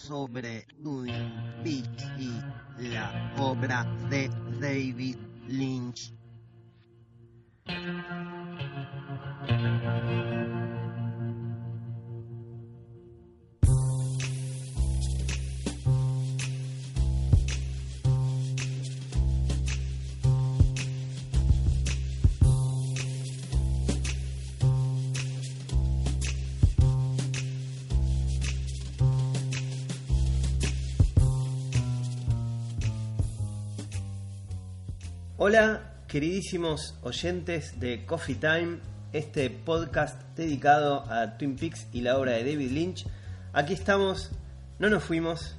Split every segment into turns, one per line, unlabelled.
sobre Twin Peaks y la obra de David Lynch.
Hola, queridísimos oyentes de Coffee Time, este podcast dedicado a Twin Peaks y la obra de David Lynch. Aquí estamos, no nos fuimos,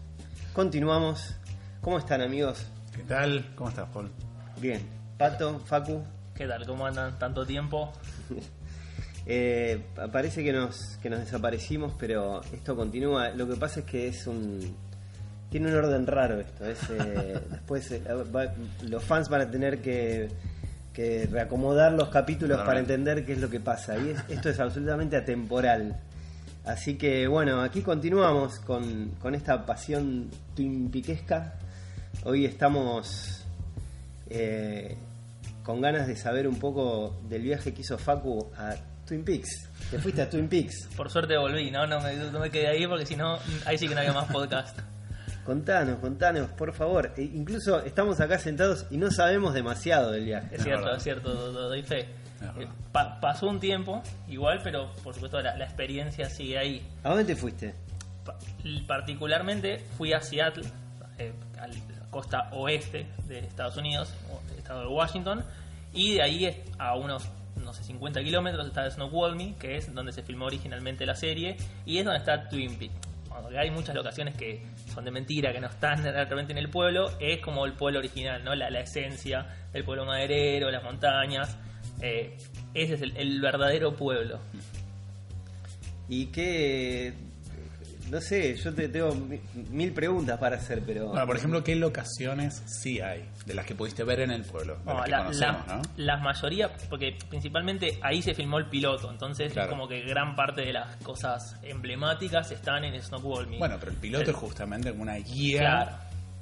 continuamos. ¿Cómo están amigos?
¿Qué tal? ¿Cómo estás, Paul?
Bien. Pato, Facu,
¿Qué tal? ¿Cómo andan tanto tiempo?
eh, parece que nos, que nos desaparecimos, pero esto continúa. Lo que pasa es que es un... Tiene un orden raro esto. Es, eh, después eh, va- los fans van a tener que, que reacomodar los capítulos para entender qué es lo que pasa. Y es- esto es absolutamente atemporal. Así que bueno, aquí continuamos con, con esta pasión twinpiquesca. Hoy estamos eh, con ganas de saber un poco del viaje que hizo Facu a Twin Peaks. Te fuiste a Twin Peaks.
Por suerte volví, ¿no? No me, no me quedé ahí porque si no, ahí sí que no había más podcast.
Contanos, contanos, por favor. E incluso estamos acá sentados y no sabemos demasiado del viaje.
Es cierto,
verdad.
es cierto, do- do- doy fe. Eh, pa- pasó un tiempo, igual, pero por supuesto la, la experiencia sigue ahí.
¿A dónde te fuiste?
Pa- particularmente fui a Seattle, eh, a la costa oeste de Estados Unidos, o del estado de Washington, y de ahí a unos, no sé, 50 kilómetros está Snoqualmie, que es donde se filmó originalmente la serie, y es donde está Twin Peaks. Cuando hay muchas locaciones que son de mentira, que no están realmente en el pueblo, es como el pueblo original, ¿no? La, la esencia del pueblo maderero, las montañas. eh, ese es el verdadero pueblo.
Y qué... No sé, yo te tengo mi- mil preguntas para hacer, pero...
Bueno, por ejemplo, ¿qué locaciones sí hay de las que pudiste ver en el pueblo? De
No,
las que
la,
conocemos,
la-
¿no?
la mayoría, porque principalmente ahí se filmó el piloto, entonces
Claro.
es como que gran parte de las cosas emblemáticas están en Snoqualmie.
Bueno, pero el piloto
El-
es justamente una guía,
Claro.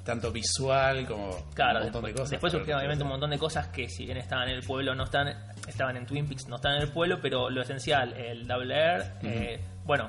tanto visual como
Claro,
un montón
después,
de cosas.
después surgieron obviamente un montón de cosas que si bien estaban en el pueblo, no están, estaban en Twin Peaks, no están en el pueblo, pero lo esencial, el Double Air, eh, bueno,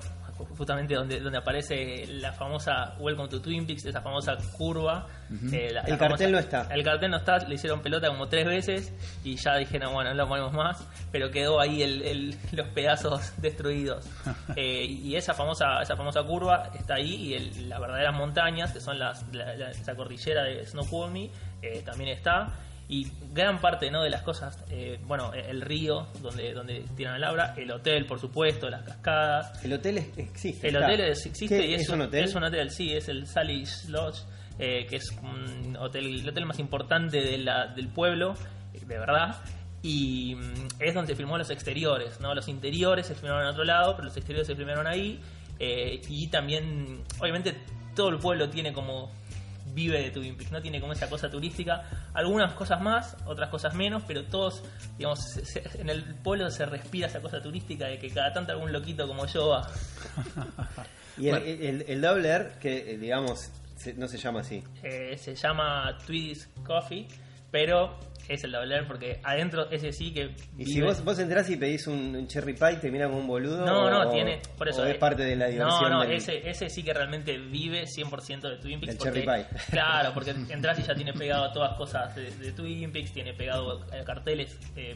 justamente donde, donde aparece la famosa Welcome to Twin Peaks, esa famosa curva. eh, la-
El
la
cartel no está.
El cartel no está, le hicieron pelota como tres veces y ya dijeron, bueno, no lo ponemos más, pero quedó ahí el- el- los pedazos destruidos. Eh, y esa famosa, esa famosa curva está ahí y el- las verdaderas montañas, que son las, la- la- esa cordillera de Snoqualmie, eh, también está. Y gran parte ¿no? de las cosas, eh, bueno, el río donde, donde tiran el abra, el hotel, por supuesto, las cascadas,
El hotel es- existe.
el
está.
hotel es- existe y es,
¿Es un hotel?
Es un hotel, sí, es el Sally Lodge, eh, que es un hotel, el hotel más importante de la- del pueblo, eh, de verdad. Y mm, es donde se filmó los exteriores, ¿no? Los interiores se filmaron en otro lado, pero los exteriores se filmaron ahí. eh, y también, obviamente, todo el pueblo tiene como vive de Twin Peaks, ¿no? Tiene como esa cosa turística, algunas cosas más, otras cosas menos, pero todos, digamos, se- se- en el pueblo se respira esa cosa turística de que cada tanto algún loquito como yo va.
Y el, el, el Double R, que eh, digamos, no se llama así.
Eh, se llama Tweed's Coffee, pero es el Double R porque adentro ese sí que
Y
vive-
si vos, vos entrás y pedís un, un cherry pie, te mira como un boludo.
no,
o-
no, tiene. Por eso.
o es
eh,
parte de la diversión.
No, no,
del-
ese, ese sí que realmente vive 100% de Twin Peaks. Porque-
cherry pie.
Claro, porque entras y ya tiene pegado todas cosas de, de Twin Peaks, tiene pegado eh, carteles. eh,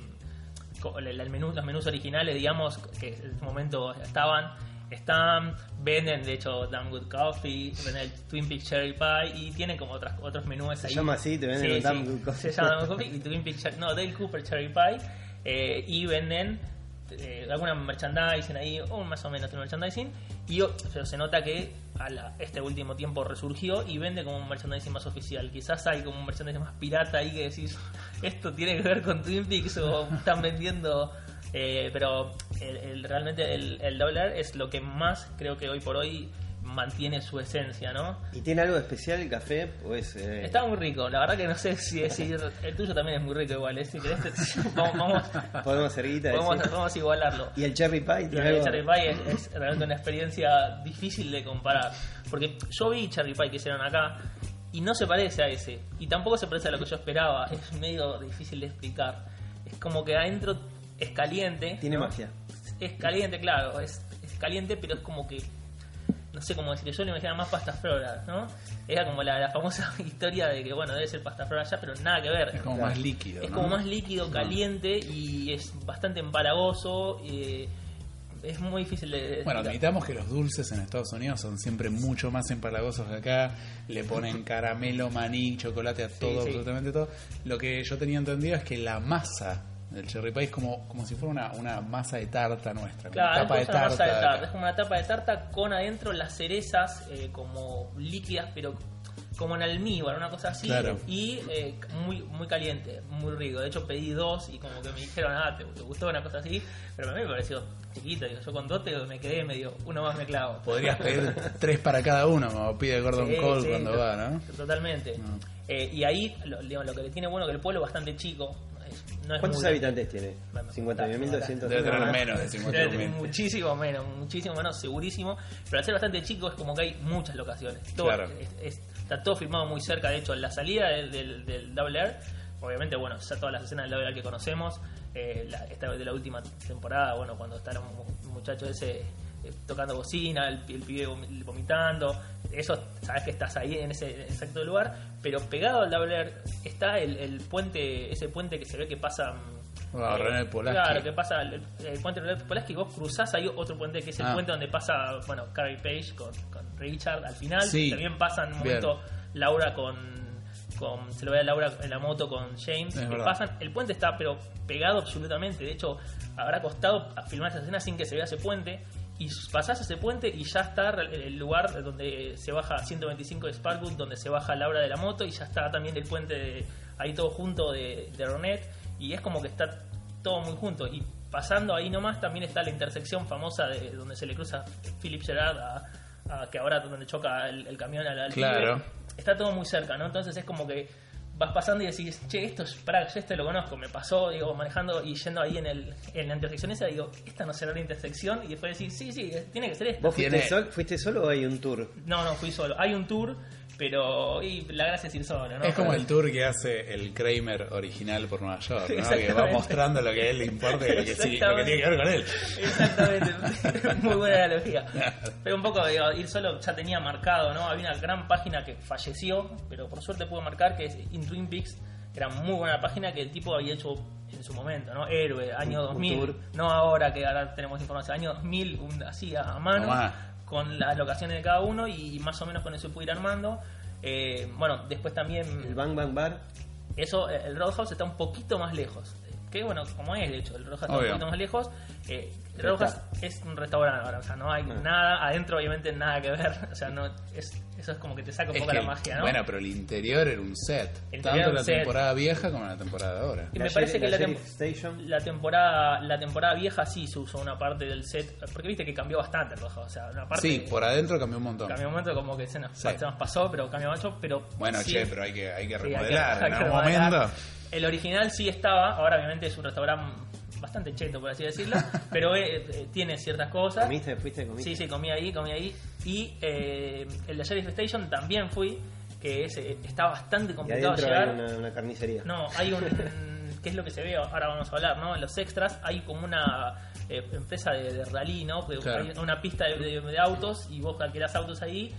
el, el menú, los menús originales, digamos, que en ese momento estaban. Están, venden de hecho Damn Good Coffee, venden el Twin Peaks Cherry Pie y tienen como otras, otros menús
Se
ahí.
llama así, te venden
Sí,
el Damn
sí,
Good Coffee.
Se llama Damn Good Coffee y Twin Peaks Cherry- no, Dale Cooper Cherry Pie eh, y venden eh, alguna merchandising ahí, o más o menos de merchandising Y o- pero se nota que a la- este último tiempo resurgió y vende como un merchandising más oficial. Quizás hay como un merchandising más pirata ahí que decís, esto tiene que ver con Twin Peaks o están vendiendo... eh, pero el- el- realmente el, el Double R es lo que más creo que hoy por hoy mantiene su esencia, ¿no?
¿Y tiene algo especial el café? Pues, eh,
Está muy rico, la verdad que no sé si decir. El tuyo también es muy rico igual, ¿eh? Si querés, vamos, vamos,
Podemos hacer guita.
podemos, podemos igualarlo.
¿Y el cherry pie?
Y
¿Tiene
el? Cherry Pie es, es realmente una experiencia difícil de comparar. Porque yo vi Cherry Pie que hicieron acá y no se parece a ese. Y tampoco se parece a lo que yo esperaba. Es medio difícil de explicar. Es como que adentro es caliente.
Tiene
¿no?
magia.
Es caliente, claro. Es, es caliente, pero es como que. No sé cómo decirlo. Yo le imaginaba más pasta flora, ¿no? Era como la, la famosa historia de que, bueno, debe ser pasta flora allá, pero nada que ver.
Es como más líquido.
Es
¿no?
como más líquido, caliente y es bastante empalagoso. eh, es muy difícil de. de
Bueno, admitamos que los dulces en Estados Unidos son siempre mucho más empalagosos que acá. Le ponen caramelo, maní, chocolate a todo,
sí.
absolutamente todo. Lo que yo tenía entendido es que la masa del cherry pie es como, como si fuera una, una masa de tarta nuestra,
Claro,
tapa de
es una
tarta.
masa de tarta. Es como una tapa de tarta con adentro las cerezas eh, como líquidas, pero como en almíbar, una cosa así.
Claro.
Y eh, muy muy caliente, muy rico. De hecho, pedí dos y como que me dijeron, ah, ¿te, te gustó una cosa así? Pero a mí me pareció chiquito. Digo, yo con dos te- me quedé medio, uno más me clavo.
Podrías pedir tres para cada uno, como pide Gordon
Sí,
Cole
sí,
cuando va, ¿no?
Totalmente.
No.
Eh, y ahí, lo, digamos, lo que le tiene bueno que el pueblo es bastante chico. es- no es
¿Cuántos
muy-
habitantes tiene?
Bueno,
50.200.
Debe tener menos de
Debe
50
tener
mil.
muchísimo menos, muchísimo menos, segurísimo. Pero al ser bastante chico es como que hay muchas locaciones. Todo,
Claro.
es- es- está todo filmado muy cerca. De hecho, la salida del, del, del Double R, obviamente, bueno, ya todas las escenas del Double R que conocemos, eh, la- esta de la última temporada, bueno, cuando está el mu- muchacho ese eh, tocando bocina, el, el pibe vom- vomitando, eso sabes que estás ahí en ese exacto lugar, pero pegado al Double está el, el puente, ese puente que se ve que pasa... mm,
Ah,
eh,
René Polaski.
Claro, que pasa el, el puente de Polaski, vos cruzás ahí otro puente que es el
Ah.
puente donde pasa, bueno, Carrie Page con, con Richard al final.
Sí.
También pasa en un
Bien.
momento Laura con, con. Se lo ve a Laura en la moto con James.
Es
que pasan. El puente está, pero pegado absolutamente. De hecho, habrá costado filmar esa escena sin que se vea ese puente. Y pasás ese puente y ya está el lugar donde se baja 125 de Sparkwood, donde se baja Laura de la moto y ya está también el puente de- ahí todo junto de, de Ronet. Y es como que está todo muy junto. Y pasando ahí nomás también está la intersección famosa de donde se le cruza Philip Gerard a, a- que ahora donde choca el, el camión al, al
Claro.
pibe. Está todo muy cerca, ¿no? Entonces es como que vas pasando y decís, che, esto es, pará, yo este lo conozco, me pasó, digo, manejando y yendo ahí en, el, en la intersección esa, digo, esta no será la intersección, y después decís, sí, sí, tiene que ser esta.
¿Vos fuiste,
Tiene-
sol- fuiste solo o hay un tour?
No, no, fui solo. Hay un tour, pero y la gracia es ir solo, ¿no?
Es como el tour que hace el Kramer original por Nueva York, ¿no? Que va mostrando lo que a él le importa y lo que, sí- lo que tiene que ver con él.
Exactamente, muy buena analogía. Pero un poco, digo, ir solo ya tenía marcado, ¿no? Había una gran página que falleció, pero por suerte pude marcar que es In Twin Peaks. Era muy buena página que el tipo había hecho en su momento, ¿no? Héroe, año
Un
2000.
tour.
No ahora que ahora tenemos información, año 2000, un- así a, mano. Con las locaciones de cada uno y más o menos con eso pude ir armando. Eh, bueno, después también.
El Bang Bang Bar.
Eso, el Roadhouse está un poquito más lejos. Que bueno, como es, de hecho, el Roadhouse está
Obvio.
un poquito más lejos. Eh, Roadhouse es un restaurante ahora, o sea, no hay
Ah.
nada, adentro obviamente nada que ver. O sea, no es, eso es como que te saca un
Es
poco
que
la
el-
magia, ¿no?
Bueno, pero el interior era un set.
El
tanto la
set.
temporada vieja como la temporada de ahora.
Y me parece que la, tem-
Sheriff Station.
la temporada la temporada vieja sí se usó una parte del set, porque viste que cambió bastante el Roadhouse, o sea, una parte
Sí, por adentro cambió un montón.
cambió un momento como que se nos,
Sí.
se nos pasó, pero cambió mucho, pero
Bueno,
sí-
che, pero hay que, hay que
Sí, hay que-
remodelar en algún momento.
El original sí estaba, ahora obviamente es un restaurante bastante cheto, por así decirlo, pero eh, eh, tiene ciertas cosas.
¿Comiste? ¿Fuiste? ¿Comiste?
Sí, sí, comí ahí, comí ahí. Y eh, el de Sheriff Station también fui, que es, está bastante
Y
complicado
adentro
llegar.
hay una, una carnicería.
No, hay un. ¿Qué es lo que se ve? Ahora vamos a hablar, ¿no? En los extras hay como una eh, empresa de, de rally, ¿no? Que
Claro.
Hay una pista de, de- de autos y vos alquilás autos ahí.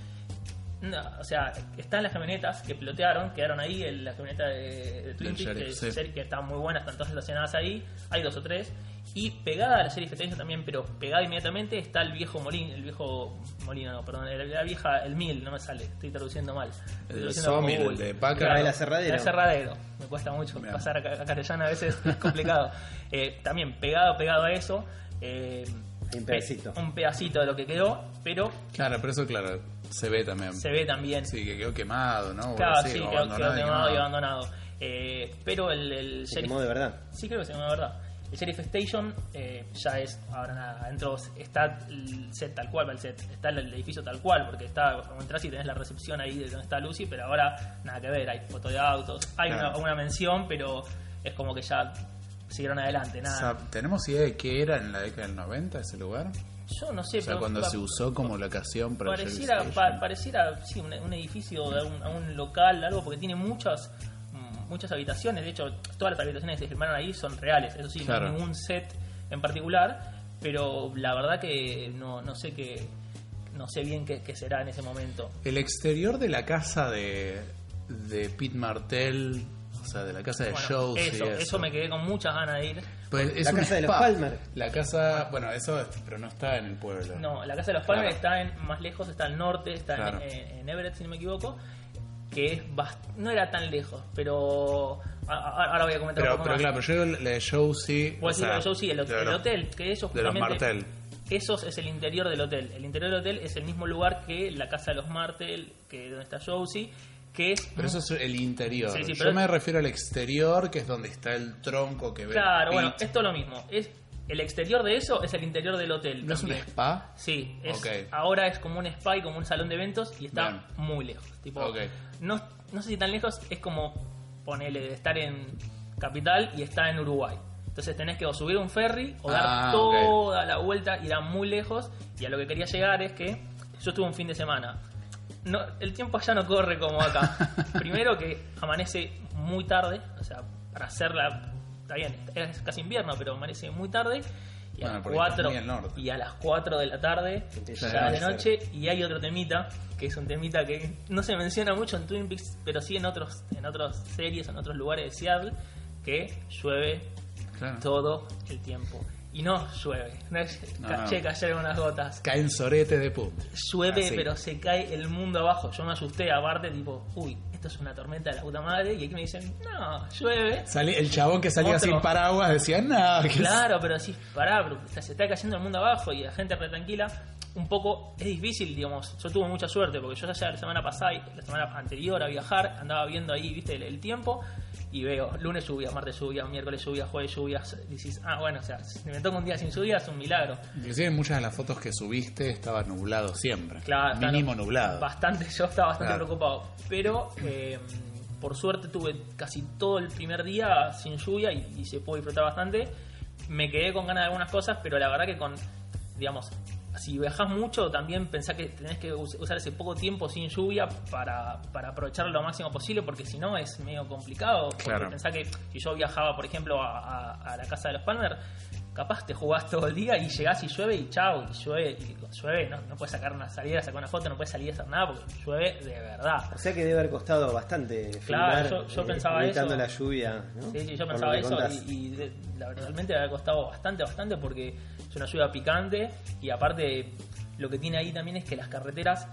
No, o sea, están las camionetas que pilotearon, quedaron ahí, el- la camioneta de, de Twin Peaks,
Sheriff,
que,
sí.
que están muy buenas, están todas estacionadas ahí, hay dos o tres. Y pegada a la serie Station también, pero pegada inmediatamente está el viejo molino, el viejo molino, no, perdón, la, la vieja, el mil, no me sale, estoy traduciendo mal. Estoy
El
traduciendo
sawmill, de Packard.
Claro,
El aserradero.
El aserradero, me cuesta mucho pasar a, a castellano a veces, es complicado. Eh, también pegado, pegado a eso. eh,
Un pedacito.
un pedacito de lo que quedó, pero
Claro, pero eso, claro, se ve también.
se ve también.
Sí, que quedó quemado, ¿no? O
claro, sí,
o
quedó, quemado y abandonado. Eh, pero el, el
Se
Sheriff-
quemó de verdad.
Sí, creo que se llama de verdad. El Sheriff Station eh, ya es, ahora nada, adentro está el set tal cual, va el set, está el edificio tal cual, porque está, como entras y tenés la recepción ahí de donde está Lucy, pero ahora nada que ver, hay fotos de autos, hay
Claro.
una, una mención, pero es como que ya siguieron adelante,
O
nada.
sea, ¿Tenemos idea de qué era en la década del 90 ese lugar?
Yo no sé,
O sea,
pero
cuando se usó como locación para
pareciera, pa- pareciera sí, un, un edificio de un, a un local, algo, porque tiene muchas mm, muchas habitaciones. De hecho, todas las habitaciones que se filmaron ahí son reales. Eso sí,
Claro.
no hay ningún set en particular. Pero la verdad que no, no sé qué. No sé bien qué, qué será en ese momento.
El exterior de la casa de, de Pete Martell, o sea, de la casa de
Bueno,
shows y
eso,
eso.
eso me quedé con muchas ganas de ir.
Pues es
La casa de los. Palmer.
La casa, bueno, eso, es- pero no está en el pueblo.
No, la casa de los Palmer
Claro.
está en, más lejos, está al norte, está en-
Claro.
en, en Everett, si no me equivoco. Que es bast- no era tan lejos, pero a- a- ahora voy a comentar
Pero,
un poco
pero
más.
claro, pero yo la de show sí.
Yo sí, el,
de
el
los-
hotel, que ellos
de los Martel.
Esos es el interior del hotel. El interior del hotel es el mismo lugar que la casa de los Martel, que donde está Josie, que es
Pero eso es el interior.
Sí, sí,
Yo
pero-
me refiero al exterior, que es donde está el tronco que ve.
Claro, bueno,
Pete.
es lo mismo. Es el exterior de eso es el interior del hotel.
¿No es un spa?
Sí, es, ahora es como un spa y como un salón de eventos y está
Bien.
muy lejos. Tipo,
Ok.
no, no sé si tan lejos, es como ponerle de estar en capital y estar en Uruguay. Entonces tenés que o subir un ferry o dar
Ah,
toda la vuelta, ir a muy lejos. Y a lo que quería llegar es que yo estuve un fin de semana. No, el tiempo allá no corre como acá. Primero que amanece muy tarde, o sea, para hacerla, está bien, es casi invierno, pero amanece muy tarde. Y a,
Bueno, está
4,
muy al norte.
y a las 4 de la tarde, ya
a
de noche, y hay otro temita, que es un temita que no se menciona mucho en Twin Peaks, pero sí en otros en otras series, en otros lugares de Seattle, que llueve
Claro.
todo el tiempo. Y no llueve, no es
No,
caché
no.
cayeron unas gotas.
Caen sorete de punta.
Llueve,
Así.
pero se cae el mundo abajo. Yo me asusté, aparte, tipo, uy, esto es una tormenta de la puta madre. Y aquí me dicen, no, llueve.
Salí- el chabón que salía
Otro.
sin paraguas decía, no,
Claro, pero sí, pará, pero se está cayendo el mundo abajo y la gente re tranquila. Un poco es difícil, digamos. Yo tuve mucha suerte porque yo ya la semana pasada y la semana anterior a viajar andaba viendo ahí, viste, el, el tiempo y veo lunes lluvia, martes lluvia, miércoles lluvia, jueves lluvia. Dices, ah, bueno, o sea, si me toca un día sin lluvia es un milagro.
Inclusive en muchas de las fotos que subiste estaba nublado siempre.
Claro,
Mínimo
claro.
nublado.
Bastante, yo estaba bastante
Claro.
preocupado. Pero eh, por suerte tuve casi todo el primer día sin lluvia y, y se pudo disfrutar bastante. Me quedé con ganas de algunas cosas, pero la verdad que con, digamos, si viajas mucho, también pensá que tenés que us- usar ese poco tiempo sin lluvia para, para aprovecharlo lo máximo posible, porque si no es medio complicado. Porque
Claro.
Pensá que si yo viajaba, por ejemplo, a, a- a la casa de los Palmer, capaz te jugás todo el día y llegás y llueve y chao, y llueve, y llueve, no, no puedes sacar una salida, sacar una foto, no puedes salir a hacer nada porque llueve de verdad.
O sea que debe haber costado bastante
Claro,
filmar,
yo- yo
eh,
pensaba eso.
la lluvia. ¿no?
Sí, sí, yo
Por
pensaba eso y, y de- la, realmente me había costado bastante, bastante porque es una lluvia picante y aparte lo que tiene ahí también es que las carreteras,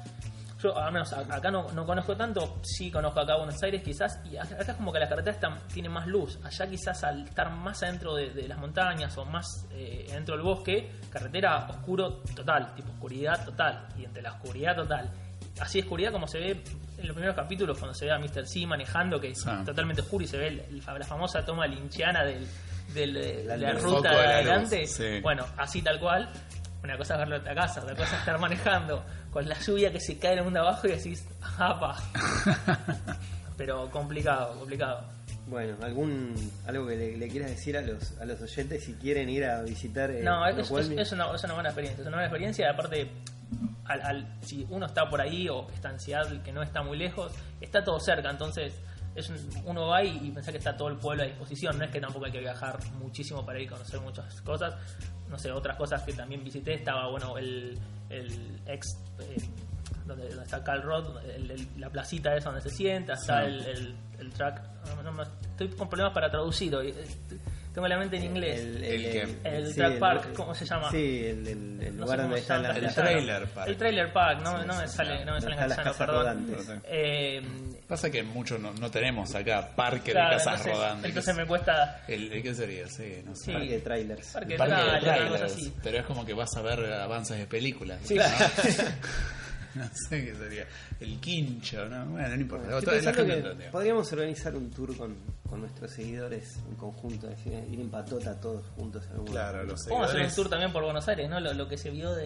yo al menos acá no, no conozco tanto, sí conozco acá Buenos Aires quizás, y acá acá es como que las carreteras están, tienen más luz, allá quizás al estar más adentro de, de las montañas o más eh, dentro del bosque, carretera oscuro total, tipo oscuridad total, y entre la oscuridad total. Así oscuridad como se ve en los primeros capítulos cuando se ve a Mr. C manejando que es
Sí.
totalmente oscuro y se ve el- la famosa toma linchiana del, del, de
La
ruta de adelante.
sí.
Bueno, así tal cual. Una cosa es verlo en la casa, otra cosa es estar manejando con la lluvia que se cae en el mundo abajo y decís, ¡apa! Pero complicado, complicado.
Bueno, algún algo que le, le quieras decir a los a los oyentes si quieren ir a visitar eh,
No, es, es- es una, es una buena experiencia. Es una buena experiencia. y Aparte, al, al- si uno está por ahí o está en Seattle, que no está muy lejos, está todo cerca. Entonces, es un- uno va y, y piensa que está todo el pueblo a disposición. No es que tampoco hay que viajar muchísimo para ir a conocer muchas cosas. No sé, otras cosas que también visité. Estaba, bueno, el, el ex. eh, donde, donde está Cal Roth, el- el- la placita esa donde se sienta, está
Sí.
el, track. no, estoy con problemas para traducir hoy. eh, Tengo la mente en inglés.
El,
¿El?
El
sí,
track
el-
park, ¿cómo se llama?
Sí, el, el- el
No
lugar donde las,
en
el trailer park.
El trailer park, no,
Sí,
no me
sí,
sale, no me
donde
sale en
están las
castellano,
casas
perdón.
rodantes.
Eh,
Pasa que muchos no, no tenemos acá parque
claro,
de casas
entonces,
rodantes.
entonces me cuesta
El, el- ¿Qué sería? Sí, no sé.
Sí.
parque de trailers.
parque,
Parque de trailers,
así.
pero es como que vas a ver avances de películas.
Sí.
¿no? No sé qué sería. El quincho, ¿no? Bueno, no importa.
Estoy
gente
que
entendió.
podríamos organizar un tour con, con nuestros seguidores en conjunto, es decir, ir en patota todos juntos. en
Claro, los
Vamos a hacer un tour también por Buenos Aires, ¿no? Lo, lo que se vio de,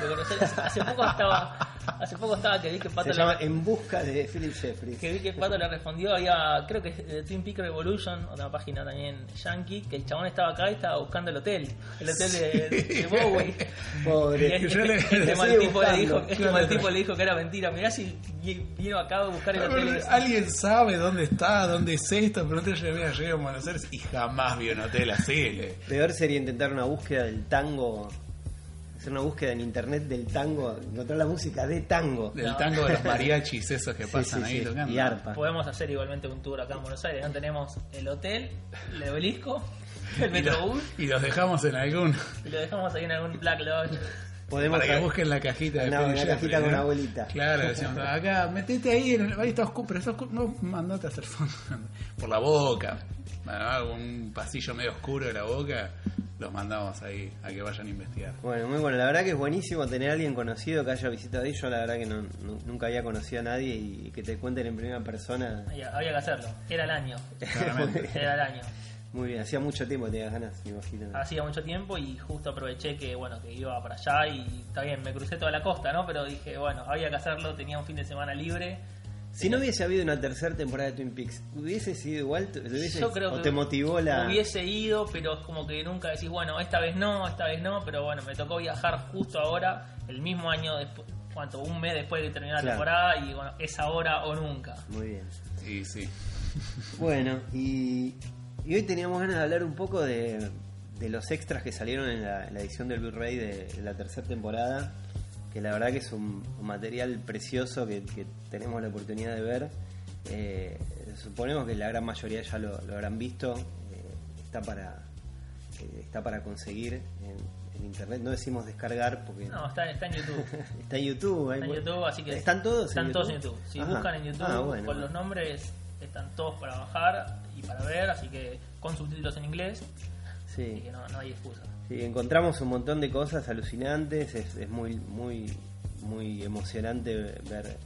de Buenos Aires. Hace poco estaba, hace poco estaba que vi que Pato
Se
le-
llama En busca de Philip Jeffries.
que vi que Pato le respondió, había, creo que es de Twin Peak Revolution, otra página también yankee, que el chabón estaba acá y estaba buscando el hotel, el hotel de, de Bowie. Y
Pobre.
este,
le-
este
le
mal tipo le dijo, este mal tipo le dijo que era mentira. Mirá si vi- vino acá a buscar el hotel.
Alguien sabe dónde está, dónde es esto, pero no yo mira, llegué a Buenos Aires y jamás vi un hotel así. le-
Peor sería intentar una búsqueda del tango, hacer una búsqueda en internet del tango, encontrar la música de tango.
Del
No.
tango de los mariachis esos que
Sí,
pasan
sí,
ahí
sí,
tocando.
Y arpa.
Podemos hacer igualmente un tour acá en Buenos Aires. ¿no? Tenemos el hotel, el obelisco, el
Y, lo-
metrobús
y los dejamos en algún.
y lo dejamos ahí en algún Black Lodge.
Podemos
para que busquen la cajita de
Una-
Phil
una cajita con
¿no?
una abuelita.
Claro, decíamos, acá, metete ahí, en el, ahí está oscuro, pero está oscuro, no, mandate a hacer fondo. Por la boca, bueno, algún pasillo medio oscuro de la boca, los mandamos ahí a que vayan a investigar.
Bueno, muy bueno. La verdad que es buenísimo tener a alguien conocido que haya visitado ahí. Yo la verdad que no, nu- nunca había conocido a nadie y que te cuenten en primera persona.
Había, había que hacerlo. Era el año.
Claramente.
Era el año.
Muy bien, hacía mucho tiempo que tenías ganas, me imagino.
Hacía mucho tiempo y justo aproveché que bueno que iba para allá y está bien, me crucé toda la costa, ¿no? Pero dije, bueno, había que hacerlo, tenía un fin de semana libre.
Si no hubiese habido una tercera temporada de Twin Peaks, ¿hubiese sido igual? ¿Te- hubiese-
Yo creo
¿O
que
te motivó la.?
hubiese ido, pero es como que nunca decís, bueno, esta vez no, esta vez no, pero bueno, me tocó viajar justo ahora, el mismo año después, ¿cuánto? Un mes después de terminar la temporada y bueno, es ahora o nunca.
Muy bien.
Y sí,
Bueno, y, y hoy teníamos ganas de hablar un poco de, de los extras que salieron en la, en la edición del Blu-ray de, de la tercera temporada, que la verdad que es un, un material precioso que, que tenemos la oportunidad de ver. Eh, suponemos que la gran mayoría ya lo, lo habrán visto, eh, está para eh, está para conseguir en, en internet, no decimos descargar porque
No, está, está en YouTube.
está en YouTube. hay
Está en YouTube, así que.
¿Están todos
Están
en
todos en YouTube. Si
Ajá.
buscan en YouTube
Ah, bueno.
con los nombres, están todos para bajar y para ver, así que con subtítulos en inglés, así
Sí.
que no, no hay excusa.
Sí, encontramos un montón de cosas alucinantes, es, es muy, muy, muy emocionante ver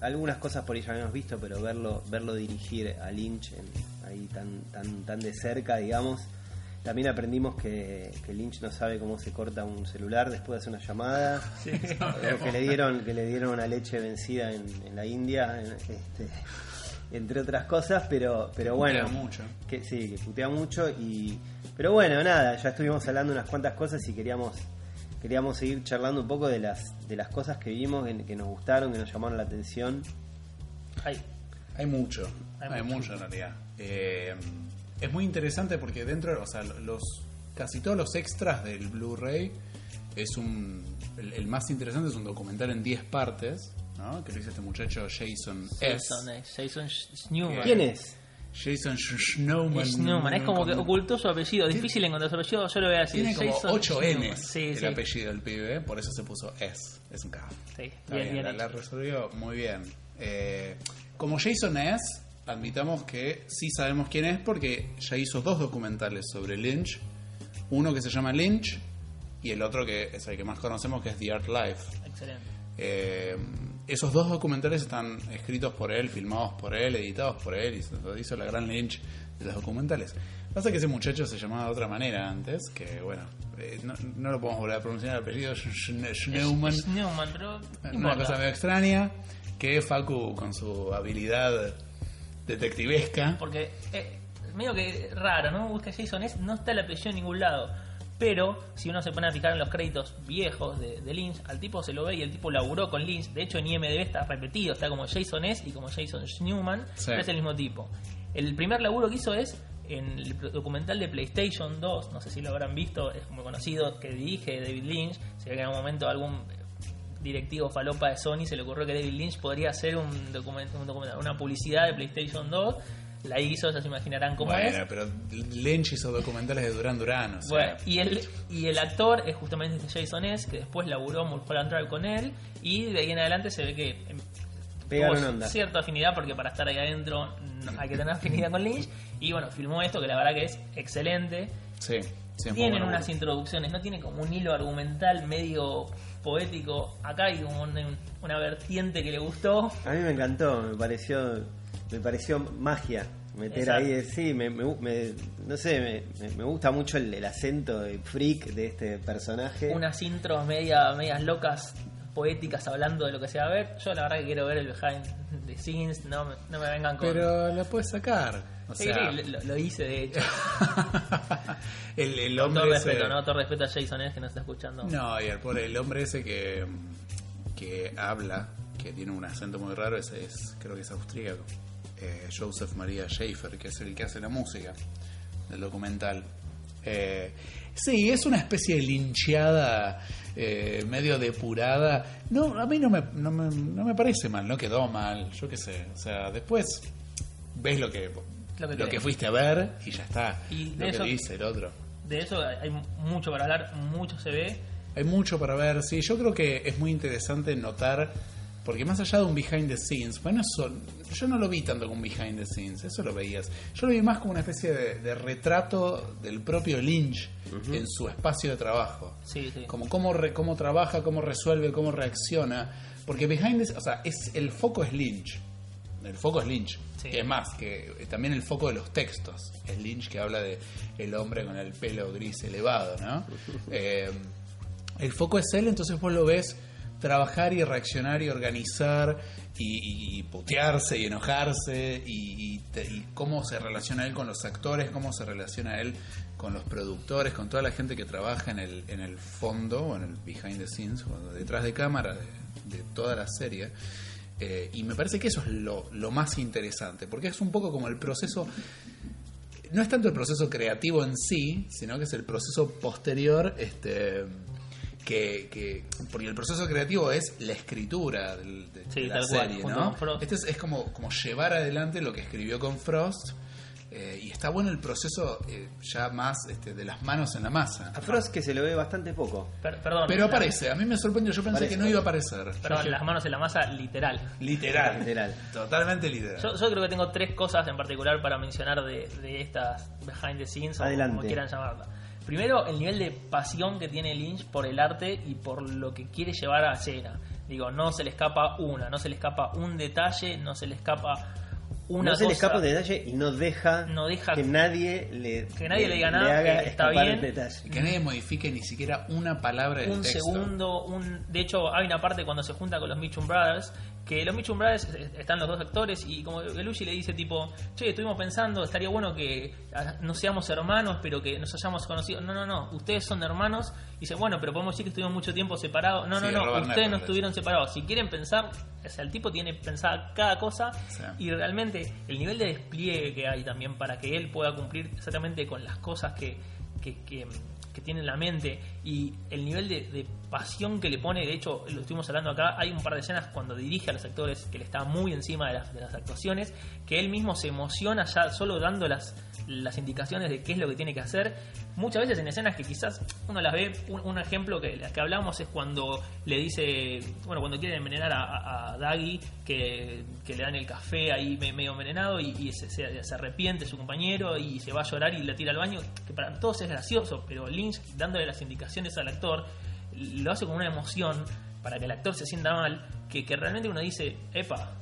algunas cosas por ahí ya habíamos visto, pero verlo, verlo dirigir a Lynch en- ahí tan, tan, tan de cerca, digamos. También aprendimos que, que Lynch no sabe cómo se corta un celular después de hacer una llamada, que le dieron, que le dieron una leche vencida en, en la India, este, entre otras cosas, pero, pero bueno.
Putea mucho.
Que, sí, que putea mucho y... Pero bueno, nada, ya estuvimos hablando unas cuantas cosas y queríamos queríamos seguir charlando un poco de las de las cosas que vimos, que, que nos gustaron, que nos llamaron la atención.
Hay,
Hay mucho,
Hay
hay,
mucho.
mucho en realidad. Eh, es muy interesante porque dentro, o sea, los casi todos los extras del Blu-ray es un el, el más interesante es un documental en 10 partes, ¿no? Que lo hizo este muchacho Jason S.
Jason, Jason Snowman.
¿Quién es?
Jason Snowman.
Snowman, es como que ocultó su apellido, difícil encontrar su apellido, yo lo voy a decir.
Tiene como
Jason
8
Snowman.
N's
Sí,
el
sí.
apellido del pibe, por eso se puso S. Es un cabrón.
Sí,
Está
bien,
bien, la, resolvió muy bien. Eh, como Jason es, admitamos que sí sabemos quién es porque ya hizo dos documentales sobre Lynch. Uno que se llama Lynch y el otro que es el que más conocemos que es The Art Life.
Excelente.
Eh, esos dos documentales están escritos por él, filmados por él, editados por él y se lo hizo la gran Lynch de los documentales. Pasa que ese muchacho se llamaba de otra manera antes, que bueno, eh, no, no lo podemos volver a pronunciar el apellido Schne- Schneumann.
Snowman, pero. no
Una cosa medio extraña que Facu con su habilidad detectivesca.
Porque eh, medio que raro, ¿no? Busca Jason es, no está el apellido en ningún lado. Pero si uno se pone a fijar en los créditos viejos de, de Lynch, al tipo se lo ve y el tipo laburó con Lynch. De hecho, en IMDb está repetido, está como Jason S y como Jason Newman,
Sí.
pero es el mismo tipo. El primer laburo que hizo es en el documental de PlayStation 2, no sé si lo habrán visto, es muy conocido, que dirige David Lynch. Se ve que en algún momento algún directivo falopa de Sony se le ocurrió que David Lynch podría hacer un, document- un documental, una publicidad de PlayStation 2 la hizo, ya se imaginarán cómo
bueno,
es.
pero Lynch hizo documentales de Durán Durán, o sea,
Bueno, y el, y el actor es justamente este Jason S, que después laburó Mulholland Drive con él, y de ahí en adelante se ve que em,
Pegaron
tuvo
onda.
cierta afinidad, porque para estar ahí adentro no- hay que tener afinidad con Lynch, y bueno, filmó esto que la verdad que es excelente.
sí, sí,
Tienen
bueno.
unas introducciones, no tiene como un hilo argumental medio poético. Acá hay como un- una vertiente que le gustó.
A mí me encantó, me pareció, me pareció magia meter
Exacto.
ahí, sí, me, me- me- no sé, me, gusta mucho el, el acento de freak de este personaje.
Unas intros media, medias locas, poéticas, hablando de lo que se va a ver. Yo la verdad que quiero ver el behind the scenes, no, me- no me vengan con...
Pero la puedes sacar. O
Sí,
sea,
sí, lo, lo hice de hecho.
el, el hombre
todo
ese-
respeto, ¿no? Todo respeto a Jason S que nos está escuchando.
No, y el, pobre- el hombre ese que, que habla, que tiene un acento muy raro, ese es, creo que es austríaco. Eh, Joseph Maria Schaefer, que es el que hace la música del documental. Eh, sí, es una especie de lincheada eh, medio depurada. No, a mí no me, no, me, no me parece mal, no quedó mal, yo qué sé. O sea, después ves lo que,
Lo
lo
que
que,
querés.
fuiste a ver y ya está.
Y de
lo
eso-
que dice el otro.
De eso hay mucho para hablar, mucho se ve.
Hay mucho para ver, sí. Yo creo que es muy interesante notar, porque más allá de un behind the scenes, bueno, son, yo no lo vi tanto como un behind the scenes, eso lo veías. Yo lo vi más como una especie de, de retrato del propio Lynch en su espacio de trabajo.
Sí, sí.
Como cómo, re- cómo trabaja, cómo resuelve, cómo reacciona. Porque behind the o sea, es, el foco es Lynch. El foco es Lynch.
Sí.
Que es más, que también el foco de los textos. Es Lynch que habla de el hombre con el pelo gris elevado, ¿no? Eh, el foco es él, entonces vos lo ves trabajar y reaccionar y organizar y, putearse y enojarse y, cómo se relaciona él con los actores, cómo se relaciona él con los productores, con toda la gente que trabaja en el, en el fondo o en el behind the scenes, detrás de cámara de, de toda la serie. Eh, y me parece que eso es lo, lo más interesante, porque es un poco como el proceso no es tanto el proceso creativo en sí, sino que es el proceso posterior, este que, que porque el proceso creativo es la escritura del- de,
Sí,
de la
tal
serie, ¿no?
con.
Este es, es como, como llevar adelante lo que escribió con Frost. eh, y está bueno el proceso eh, ya más este, de las manos en la masa.
A Frost que se lo ve bastante poco.
Per- perdón.
Pero aparece, a mí me sorprendió, yo pensé que no iba a aparecer.
Perdón, las manos en la masa, literal.
Literal,
Literal.
Totalmente literal.
Yo, yo creo que tengo tres cosas en particular para mencionar de, de estas behind the scenes o como quieran llamarla. Primero, el nivel de pasión que tiene Lynch por el arte y por lo que quiere llevar a escena. Digo, no se le escapa una, no se le escapa un detalle, no se le escapa una
no se le escapa un detalle y no deja,
No deja
que nadie le,
que nadie le diga nada,
haga
que está
escapar
bien.
detalle.
Que nadie modifique ni siquiera una palabra del
un
texto.
segundo, un de hecho hay una parte cuando se junta con los Mitchum Brothers, que los Mitchum Brothers eh, están los dos actores y como Belushi le dice tipo, che, estuvimos pensando, estaría bueno que ah, no seamos hermanos, pero que nos hayamos conocido. No, no, no, ustedes son hermanos. Y dice, bueno, pero podemos decir que estuvimos mucho tiempo separados. No,
Sí,
no, no,
Robert
ustedes no estuvieron separados. Si quieren pensar, o sea, el tipo tiene pensada cada cosa
Sí.
y realmente el nivel de despliegue que hay también para que él pueda cumplir exactamente con las cosas que, que, que- que tiene en la mente y el nivel de, pasión que le pone, de hecho lo estuvimos hablando acá, hay un par de escenas cuando dirige a los actores que le está muy encima de las, de las actuaciones, que él mismo se emociona ya solo dando las, las indicaciones de qué es lo que tiene que hacer, muchas veces en escenas que quizás uno las ve, un, ejemplo que, que hablamos es cuando le dice, bueno, cuando quieren envenenar a, a, Daggy, que, que le dan el café ahí me- medio envenenado y, se, arrepiente su compañero y se va a llorar y le tira al baño, que para todos es gracioso, pero Lynch dándole las indicaciones al actor lo hace con una emoción para que el actor se sienta mal, que, que realmente uno dice, epa,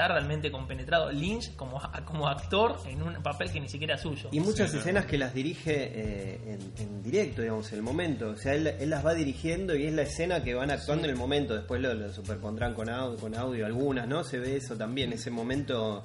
está realmente compenetrado Lynch como, como actor en un papel que ni siquiera es suyo.
Y muchas
Sí,
escenas que las dirige eh, en, en directo, digamos, en el momento. O sea, él, él las va dirigiendo y es la escena que van actuando en el momento. Después lo, lo superpondrán con audio, con audio algunas, ¿no? Se ve eso también, ese momento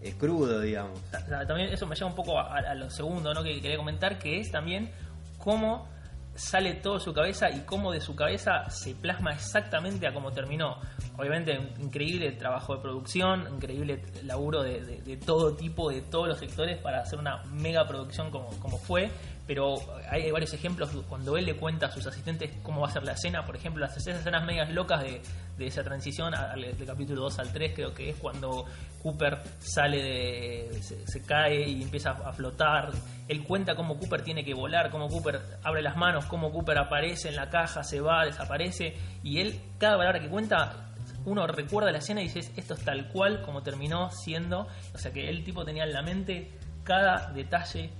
eh, crudo, digamos.
Ta- ta- También eso me lleva un poco a, a lo segundo ¿no? que quería comentar, que es también cómo sale todo de su cabeza y cómo de su cabeza se plasma exactamente a cómo terminó. Obviamente, increíble trabajo de producción, increíble laburo de, de- de todo tipo, de todos los sectores para hacer una mega producción como, como fue, pero hay varios ejemplos cuando él le cuenta a sus asistentes cómo va a ser la escena, por ejemplo, las esas escenas medias locas de, de esa transición del capítulo 2 al 3, creo que es cuando Cooper sale de. Se, se cae y empieza a flotar. Él cuenta cómo Cooper tiene que volar, cómo Cooper abre las manos, cómo Cooper aparece en la caja, se va, desaparece, y él, cada palabra que cuenta, uno recuerda la escena y dice, esto es tal cual como terminó siendo. O sea que el tipo tenía en la mente cada detalle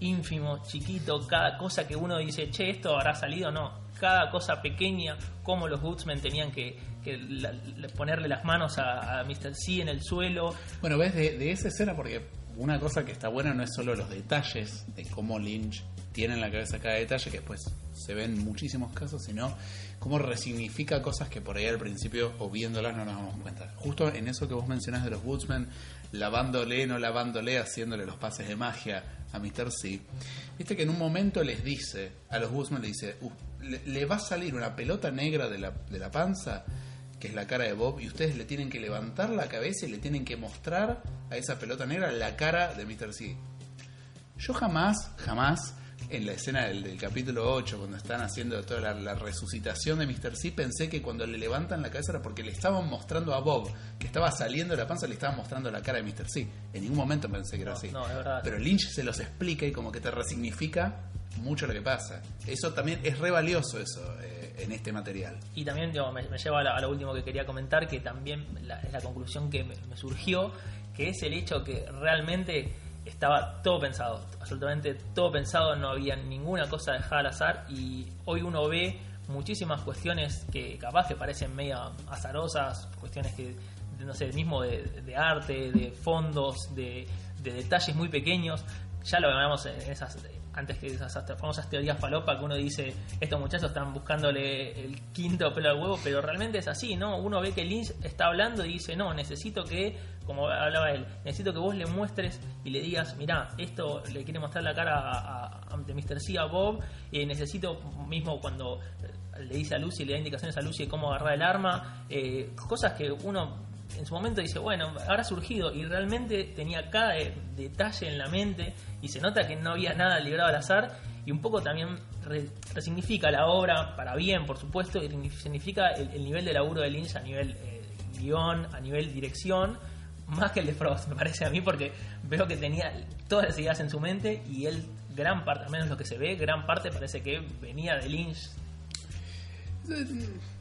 ínfimo, chiquito, cada cosa que uno dice, che, esto habrá salido, no. Cada cosa pequeña, como los Woodsmen tenían que, ponerle las manos a, Mr. C en el suelo.
Bueno, ves de, esa escena porque una cosa que está buena no es solo los detalles de cómo Lynch tiene en la cabeza cada detalle, que después se ven en muchísimos casos, sino cómo resignifica cosas que por ahí al principio o viéndolas no nos damos cuenta. Justo en eso que vos mencionás de los Woodsmen, lavándole, no lavándole, haciéndole los pases de magia a Mr. C, viste que en un momento les dice, a los Woodsmen le dice, "Uh, le, le va a salir una pelota negra de la, de la panza que es la cara de Bob, y ustedes le tienen que levantar la cabeza y le tienen que mostrar a esa pelota negra la cara de Mr. C. Yo jamás, jamás, en la escena del, del capítulo 8, cuando están haciendo toda la, la resucitación de Mr. C, pensé que cuando le levantan la cabeza era porque le estaban mostrando a Bob, que estaba saliendo de la panza, le estaban mostrando la cara de Mr. C. En ningún momento pensé que era así.
no, es verdad.
Pero Lynch se los explica y como que te resignifica mucho lo que pasa. Eso también es re valioso eso eh, en este material.
Y también digo, me, me lleva a, la- a lo último que quería comentar, que también la- es la conclusión que me, me surgió, que es el hecho que realmente estaba todo pensado, absolutamente todo pensado, no había ninguna cosa dejada al azar y hoy uno ve muchísimas cuestiones que capaz que parecen medio azarosas, cuestiones que, no sé, mismo de, de arte, de fondos, de, de detalles muy pequeños, ya lo hablamos en esas antes que esas famosas teorías falopa que uno dice estos muchachos están buscándole el quinto pelo al huevo pero realmente es así no uno ve que Lynch está hablando y dice no necesito que como hablaba él necesito que vos le muestres y le digas mira esto le quiere mostrar la cara a, ante Mr. C a Bob y necesito mismo cuando eh, le dice a Lucy le da indicaciones a Lucy de cómo agarrar el arma eh, cosas que uno en su momento dice, bueno, habrá surgido y realmente tenía cada de- detalle en la mente y se nota que no había nada librado al azar y un poco también re- resignifica la obra para bien, por supuesto, y significa el, el nivel de laburo de Lynch a nivel eh, guion, a nivel dirección, más que el de Frost, me parece a mí, porque veo que tenía todas las ideas en su mente y él, gran parte, al menos lo que se ve, gran parte parece que venía de Lynch.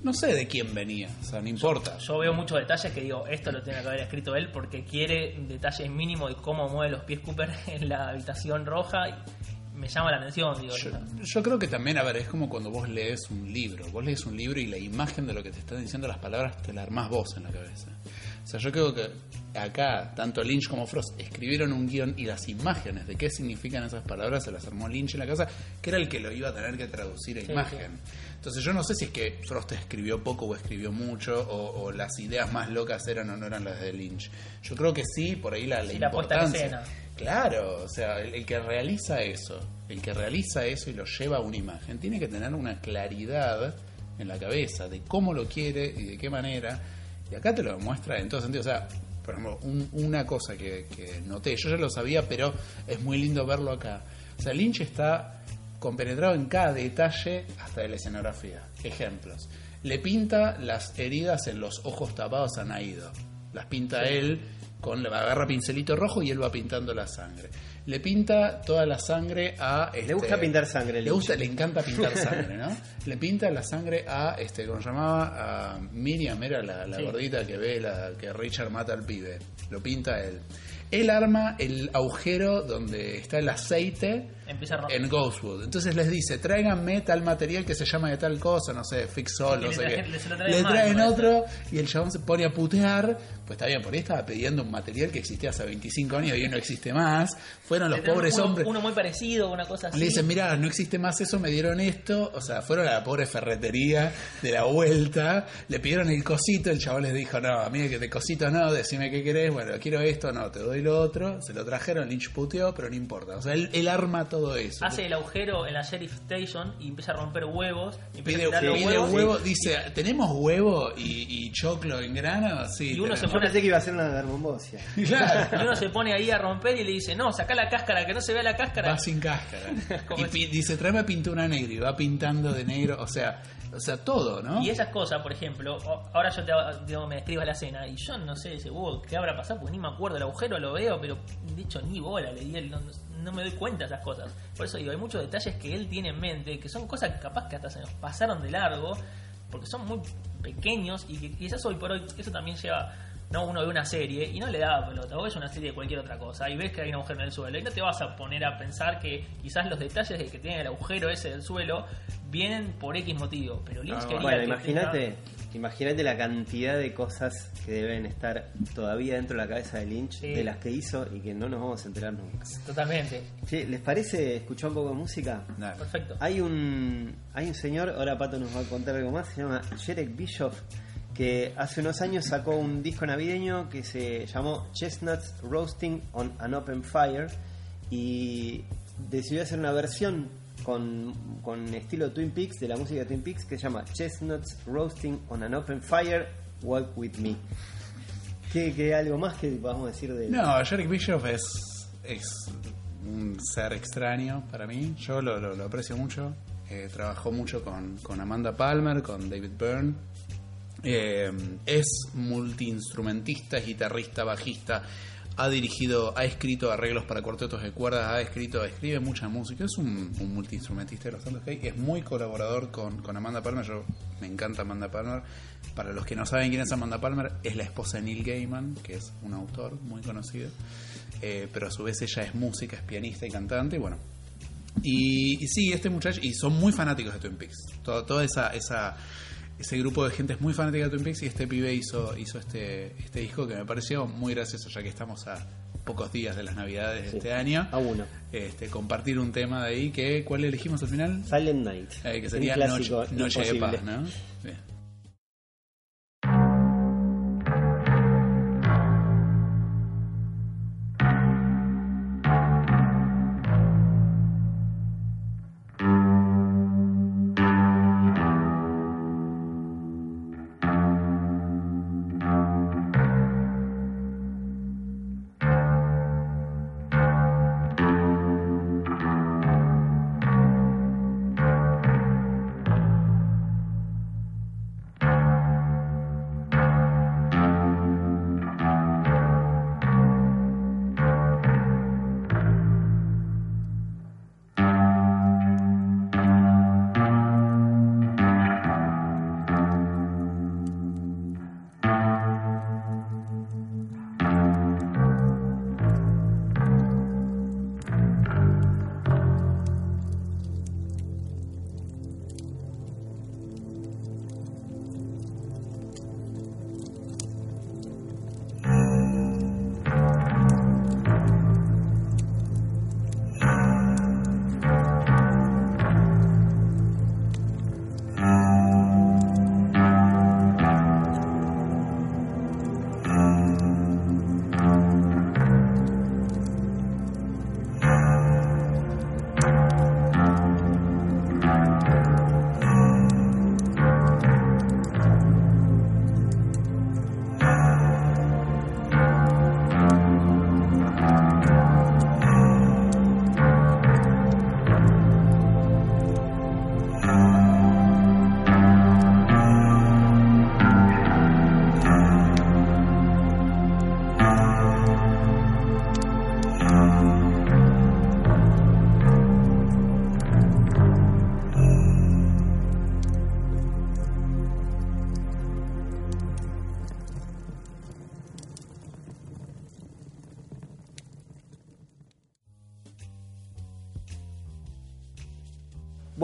No sé de quién venía, o sea, no importa.
Yo veo muchos detalles que digo, esto lo tiene que haber escrito él porque quiere detalles mínimos de cómo mueve los pies Cooper en la habitación roja y me llama la atención. Digo,
Yo, yo creo que también, a ver, es como cuando vos lees un libro. Vos lees un libro y la imagen de lo que te están diciendo las palabras te la armás vos en la cabeza. O sea, yo creo que acá, tanto Lynch como Frost escribieron un guion y las imágenes de qué significan esas palabras se las armó Lynch en la casa, que era el que lo iba a tener que traducir a
Sí,
imagen. Entonces yo no sé si es que Frost escribió poco o escribió mucho, o, o las ideas más locas eran o no eran las de Lynch. Yo creo que sí, por ahí la, la
Sí, la
importancia.
escena.
Claro, o sea, el, el que realiza eso, el que realiza eso y lo lleva a una imagen, tiene que tener una claridad en la cabeza de cómo lo quiere y de qué manera. Y acá te lo demuestra en todo sentido. O sea, por ejemplo, un- una cosa que, que noté, yo ya lo sabía, pero es muy lindo verlo acá. O sea, Lynch está compenetrado en cada detalle hasta de la escenografía. Ejemplos. Le pinta las heridas en los ojos tapados a Naido. Las pinta él con le agarra pincelito rojo y él va pintando la sangre. Le pinta toda la sangre a este,
Le gusta pintar sangre,
Le gusta, le encanta pintar sangre, ¿no? Le pinta la sangre a este, ¿cómo se llamaba? A Miriam, era la, la
Sí.
gordita que ve la que Richard mata al pibe. Lo pinta él. Él arma el agujero donde está el aceite
Empieza a
en Ghostwood. Entonces les dice, tráiganme tal material que se llama de tal cosa, no sé, Fixol, no sé qué.
se lo traen
Le
mal,
traen otro y el chabón se pone a putear. Pues está bien, por ahí estaba pidiendo un material que existía hace 25 años y hoy no existe más. Fueron los
Le
pobres
uno,
hombres.
Uno muy parecido, una cosa así.
Le dicen, mirá, no existe más eso, me dieron esto. O sea, fueron a la pobre ferretería de la vuelta, le pidieron el cosito, el chabón les dijo, no, a mí que de cosito no, decime qué querés, bueno, quiero esto, no, te doy y lo otro, se lo trajeron, Lynch puteó, pero no importa. O sea, él, él arma todo eso.
Hace el agujero en la Sheriff Station y empieza a romper huevos. y empieza
Pide,
a tirar los
pide
huevos.
huevo, dice, ¿tenemos huevo y, y choclo en grano? Sí,
Y uno se
tenemos.
Yo pensé que iba a ser una garmombosia.
Claro.
Y uno se pone ahí a romper y le dice, no, saca la cáscara, que no se vea la cáscara.
Va sin cáscara. Y dice, tráeme pintura negra y va pintando de negro. O sea, o sea todo, ¿no?
Y esas cosas, por ejemplo, ahora yo te digo, me describas la escena y yo no sé ese "Uh, qué habrá pasado, porque ni me acuerdo, el agujero lo veo, pero de hecho ni bola le di, no, no me doy cuenta de esas cosas. Por eso digo, hay muchos detalles que él tiene en mente, que son cosas que capaz que hasta se nos pasaron de largo, porque son muy pequeños y que quizás hoy por hoy eso también lleva... No, uno ve una serie y no le da pelota, o ves una serie de cualquier otra cosa y ves que hay un agujero en el suelo y no te vas a poner a pensar que quizás los detalles de que tiene el agujero ese del suelo vienen por X motivo, pero Lynch
Ah,
quería
Bueno,
que
imagínate,
tenga-
imagínate la cantidad de cosas que deben estar todavía dentro de la cabeza de Lynch,
Sí.
de las que hizo y que no nos vamos a enterar nunca.
Totalmente.
¿les parece escuchar un poco de música?
Dale.
Perfecto.
Hay un, hay un señor, ahora Pato nos va a contar algo más, se llama Jerek Bischoff, que hace unos años sacó un disco navideño que se llamó Chestnuts Roasting on an Open Fire y decidió hacer una versión con, con estilo Twin Peaks, de la música de Twin Peaks, que se llama Chestnuts Roasting on an Open Fire, Walk With Me. ¿Qué, qué algo más que podamos decir de
No, Jerick Bischoff es, es un ser extraño para mí. Yo lo, lo- lo aprecio mucho. Eh, trabajó mucho con, con Amanda Palmer, con David Byrne. Eh, es multiinstrumentista, es guitarrista, bajista. Ha dirigido, ha escrito arreglos para cuartetos de cuerdas, ha escrito, escribe mucha música. Es un, multiinstrumentista de los Santos Hay. Es muy colaborador con, con Amanda Palmer. Yo me encanta Amanda Palmer. Para los que no saben quién es Amanda Palmer, es la esposa de Neil Gaiman, que es un autor muy conocido. Eh, pero a su vez ella es música, es pianista y cantante. Y bueno, y, y sí, este muchacho, y son muy fanáticos de Twin Peaks. Todo, toda esa, esa, ese grupo de gente es muy fanática de Twin Peaks y este pibe hizo, hizo este, este disco que me pareció muy gracioso, ya que estamos a pocos días de las navidades de
Sí.
este año.
A uno.
Este, compartir un tema de ahí que, ¿cuál elegimos al final?
Silent Night?
Eh, que
Un
sería
clásico
Noche, Noche de. Paz, ¿no? Bien.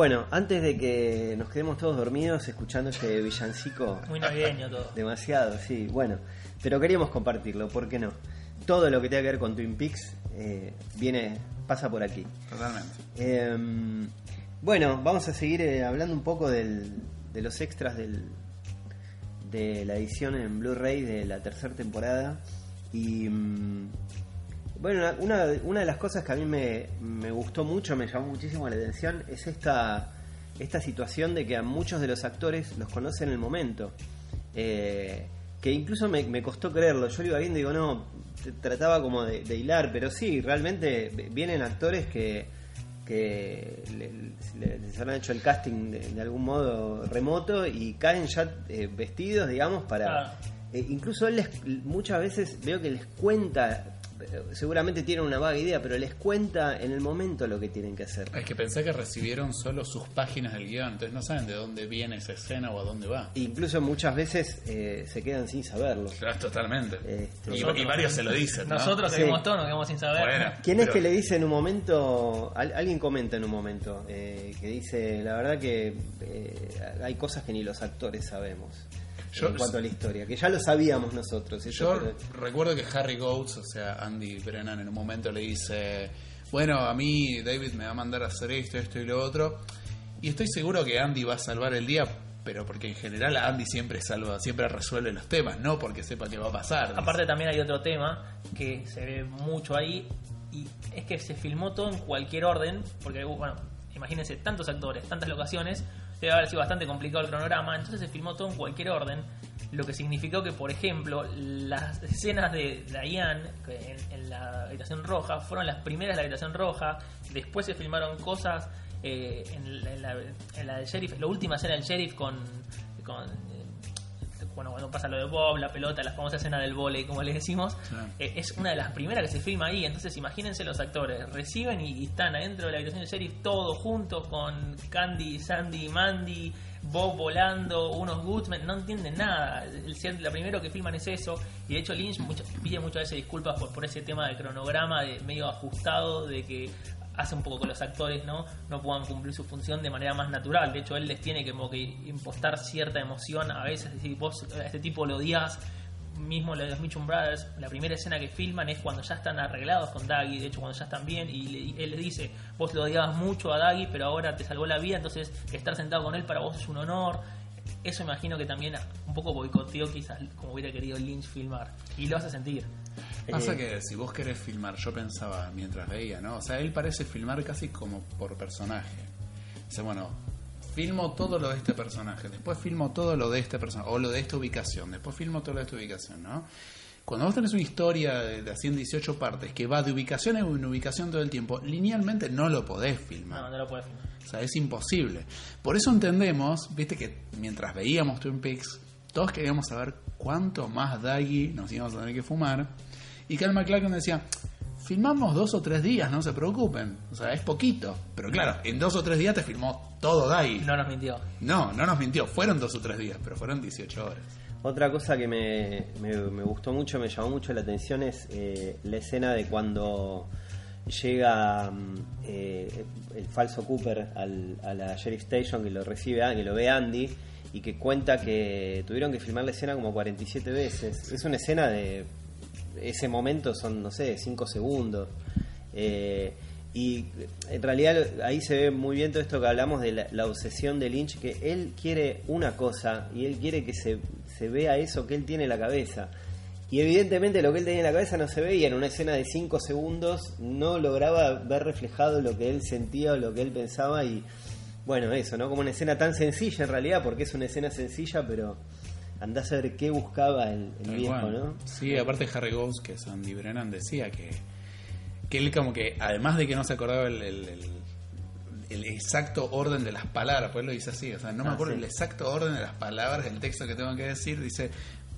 Bueno, antes de que nos quedemos todos dormidos escuchando este villancico
Muy navideño todo.
demasiado, sí, bueno, pero queríamos compartirlo, ¿por qué no? Todo lo que tenga que ver con Twin Peaks eh, viene, pasa por aquí.
Totalmente.
Eh, bueno, vamos a seguir eh, hablando un poco del, de los extras del, de la edición en Blu-ray de la tercera temporada. Y mm, bueno, una, una, de las cosas que a mí me, me gustó mucho, me llamó muchísimo la atención, es esta, esta situación de que a muchos de los actores los conocen en el momento. Eh, que incluso me, me costó creerlo. Yo lo iba viendo y digo, no, trataba como de, de hilar, pero sí, realmente vienen actores que, que le- le- les han hecho el casting de, de algún modo remoto y caen ya eh, vestidos, digamos, para...
Claro.
Eh, incluso él les- muchas veces veo que les cuenta, seguramente tienen una vaga idea, pero les cuenta en el momento lo que tienen que hacer.
Es que pensé que recibieron solo sus páginas del guion, entonces no saben de dónde viene esa escena o a dónde va.
Incluso muchas veces eh, se quedan sin saberlo.
Claro, Totalmente.
Este,
y, y varios se lo dicen. ¿no?
Nosotros que
Sí.
vimos todo nos quedamos sin saber.
Bueno.
¿Quién es que le dice en un momento, al- alguien comenta en un momento, eh, que dice, la verdad que eh, hay cosas que ni los actores sabemos
Yo-
en cuanto a la historia, que ya lo sabíamos nosotros. eso,
Yo
pero-
recuerdo que Harry Goats, o sea, Andy Brennan, en un momento le dice: Bueno, a mí David me va a mandar a hacer esto, esto y lo otro. Y estoy seguro que Andy va a salvar el día, pero porque en general Andy siempre salva, siempre resuelve los temas, no porque sepa qué va a pasar.
Aparte también hay otro tema que se ve mucho ahí y es que se filmó todo en cualquier orden, porque bueno, imagínense tantos actores, tantas locaciones, debe haber sido bastante complicado el cronograma, entonces se filmó todo en cualquier orden, lo que significó que por ejemplo las escenas de Diane en, en la habitación roja fueron las primeras de la habitación roja, después se filmaron cosas eh, en, la, en la- en del sheriff, la última escena del sheriff con, bueno, cuando pasa lo de Bob, la pelota, la famosa escena del volei, como le decimos,
Sí.
eh, es una de las primeras que se filma ahí. Entonces, imagínense los actores, reciben y, y están adentro de la habitación del sheriff todos juntos con Candy, Sandy, Mandy, Bob volando, unos Goodsmen, no entienden nada. El, el- la primero que filman es eso, y de hecho Lynch mucho- pide muchas veces disculpas por, por ese tema de cronograma de medio ajustado, de que hace un poco que los actores no no puedan cumplir su función de manera más natural. De hecho, él les tiene que, como impostar cierta emoción a veces. Es decir, vos a este tipo lo odias. Mismo lo de los Mitchum Brothers, la primera escena que filman es cuando ya están arreglados con Daggy, de hecho cuando ya están bien, y él le dice, vos lo odiabas mucho a Daggy, pero ahora te salvó la vida, entonces estar sentado con él para vos es un honor. Eso imagino que también un poco boicoteó quizás como hubiera querido Lynch filmar. Y lo hace sentir.
Pasa
Eh,
que si vos querés filmar, yo pensaba mientras veía, ¿no? O sea, él parece filmar casi como por personaje. Dice, bueno, filmo todo lo de este personaje, después filmo todo lo de este personaje, o lo de esta ubicación, después filmo todo lo de esta ubicación, ¿no? Cuando vos tenés una historia de, de así en 18 partes que va de ubicación en ubicación todo el tiempo, linealmente no lo podés filmar.
No, no lo puedes filmar.
O sea, es imposible. Por eso entendemos, viste que mientras veíamos Twin Peaks, todos queríamos saber cuánto más Daggy nos íbamos a tener que fumar. Y Cal McLachlan decía, filmamos dos o tres días, no se preocupen. O sea, es poquito. Pero claro, en dos o tres días te filmó todo Daggy.
No nos mintió.
No, no nos mintió. Fueron dos o tres días, pero fueron 18 horas.
Otra cosa que me, me- me gustó mucho, me llamó mucho la atención es eh, la escena de cuando llega mm, eh, el falso Cooper al- a la Sheriff Station que lo recibe, que lo ve Andy y que cuenta que tuvieron que filmar la escena como 47 veces. Es una escena de ese momento son, no sé, 5 segundos. Eh, y en realidad ahí se ve muy bien todo esto que hablamos de la, obsesión de Lynch, que él quiere una cosa y él quiere que se, se vea eso que él tiene en la cabeza. Y evidentemente lo que él tenía en la cabeza no se veía en una escena de 5 segundos, no lograba ver reflejado lo que él sentía o lo que él pensaba y bueno, eso, ¿no? Como una escena tan sencilla en realidad, porque es una escena sencilla, pero andás a ver qué buscaba el, viejo,
cual.
¿no?
Sí, aparte Harry Goes, que es Andy Brennan, decía que, que él como que, además de que no se acordaba el, el- el- el exacto orden de las palabras, pues lo dice así, o sea, no me
Ah,
acuerdo
sí.
el exacto orden de las palabras del texto que tengo que decir, dice,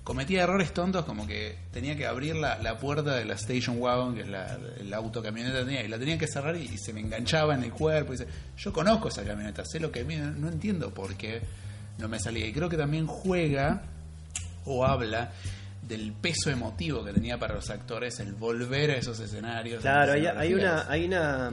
cometía errores tontos como que tenía que abrir la, la puerta de la station wagon, que es la, el auto camioneta tenía, y la tenía que cerrar y, y se me enganchaba en el cuerpo, y dice, yo conozco esa camioneta, sé lo que viene, no entiendo por qué no me salía, y creo que también juega o habla del peso emotivo que tenía para los actores el volver a esos escenarios.
Claro, hay, hay una, hay una,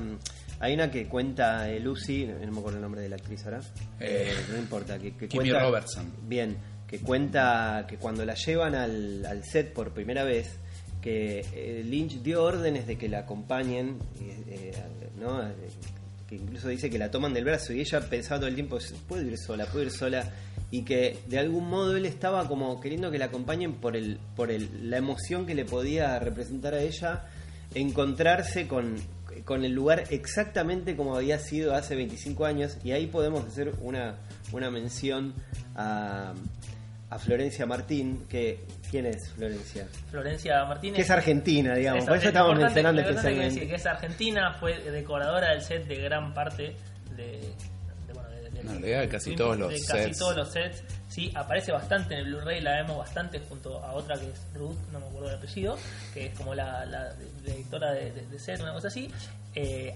hay una que cuenta eh, Lucy, no me acuerdo el nombre de la actriz ahora,
Eh,
Eh, no importa, que, que
Kimmy
cuenta,
Robertson.
bien, que cuenta que cuando la llevan al, al set por primera vez, que eh, Lynch dio órdenes de que la acompañen, eh, ¿no? Que incluso dice que la toman del brazo y ella pensaba todo el tiempo, puedo ir sola, puedo ir sola, y que de algún modo él estaba como queriendo que la acompañen por el, por el, la emoción que le podía representar a ella encontrarse con, con el lugar exactamente como había sido hace 25 años y ahí podemos hacer una, una mención a, a Florencia Martín, que ¿quién es Florencia?
Florencia Martínez.
Que es argentina, digamos,
Es
por eso estamos mencionando
importante que
especialmente.
decir que es argentina, fue decoradora del set de gran parte de. de, bueno, de-
casi todos los
de casi
sets.
todos los sets. Sí, aparece bastante en el Blu-ray, la vemos bastante junto a otra que es Ruth, no me acuerdo del apellido, que es como la, la directora de, de- de set, una cosa así. Eh,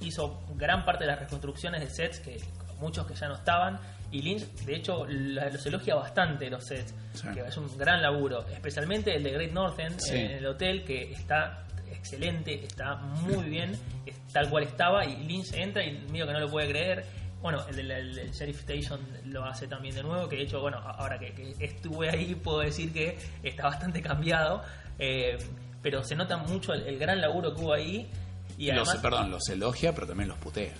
hizo gran parte de las reconstrucciones de sets, que muchos que ya no estaban. Y Lynch, de hecho, la- los elogia bastante los sets,
Sí.
que es un gran laburo, especialmente el de Great Northern
Sí.
en el hotel, que está excelente, está muy bien, es tal cual estaba, y Lynch entra y medio que no lo puede creer. Bueno, el el del Sheriff Station lo hace también de nuevo, que de hecho, bueno, ahora que, que estuve ahí puedo decir que está bastante cambiado, eh, pero se nota mucho el, el gran laburo que hubo ahí. Y
Los, perdón, los elogia, pero también los putea.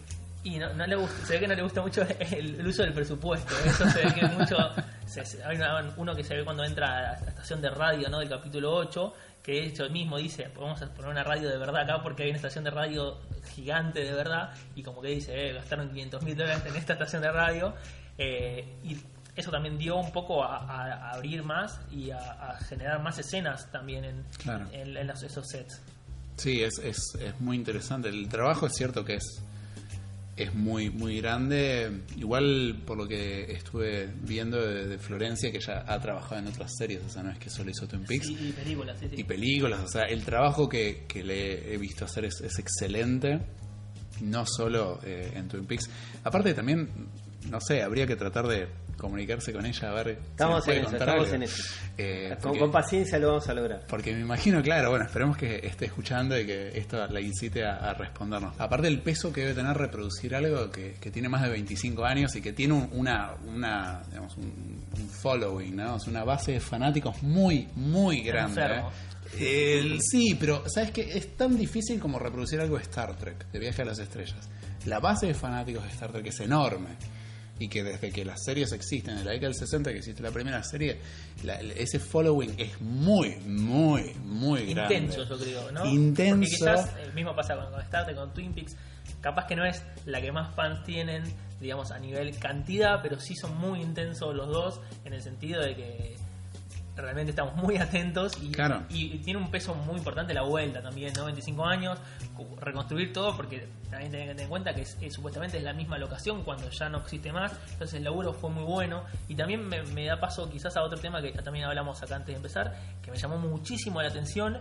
Y no, no le gusta, se ve que no le gusta mucho el, el uso del presupuesto. ¿eh? Eso se ve que mucho. se- se- hay una- uno que se ve cuando entra a la estación de radio ¿no? del capítulo 8, que de hecho mismo dice: Vamos a poner una radio de verdad acá porque hay una estación de radio gigante de verdad. Y como que dice: eh, Gastaron 500 mil dólares en esta estación de radio. Eh, y eso también dio un poco a, a- a abrir más y a, a generar más escenas también en,
Claro.
en, en los- esos sets.
Sí, es, es, es muy interesante. El trabajo es cierto que es, es muy, muy grande. Igual por lo que estuve viendo de, de Florencia, que ya ha trabajado en otras series, o sea, no es que solo hizo Twin Peaks.
Y, y películas, sí, sí.
y películas. O sea, el trabajo que, que le he visto hacer es, es excelente. No solo eh, en Twin Peaks. Aparte también, no sé, habría que tratar de comunicarse con ella a ver
Estamos
si nos puede
en eso, estamos
algo.
en eso.
Eh,
Con,
porque-
con paciencia lo vamos a lograr.
porque me imagino, claro, bueno, esperemos que esté escuchando y que esto la incite a, a respondernos. Aparte el peso que debe tener reproducir algo que, que tiene más de 25 años y que tiene un- una, una digamos, un, un following, ¿no? O sea, una base de fanáticos muy, muy grande. ¿eh? El- sí, pero ¿sabes qué? Es tan difícil como reproducir algo de Star Trek, de Viaje a las Estrellas. La base de fanáticos de Star Trek es enorme. Y que desde que las series existen, en la década del 60 que existe la primera serie, la- ese following es muy, muy, muy grande.
intenso, yo creo, ¿no?
Intenso.
Porque quizás el mismo pasa con, con Star Trek, con Twin Peaks. Capaz que no es la que más fans tienen, digamos, a nivel cantidad, pero sí son muy intensos los dos en el sentido de que realmente estamos muy atentos y,
Claro.
y tiene un peso muy importante la vuelta también, ¿no? 25 años, reconstruir todo porque también tienen que tener en cuenta que es- supuestamente es la misma locación cuando ya no existe más, entonces el laburo fue muy bueno y también me, me da paso quizás a otro tema que también hablamos acá antes de empezar, que me llamó muchísimo la atención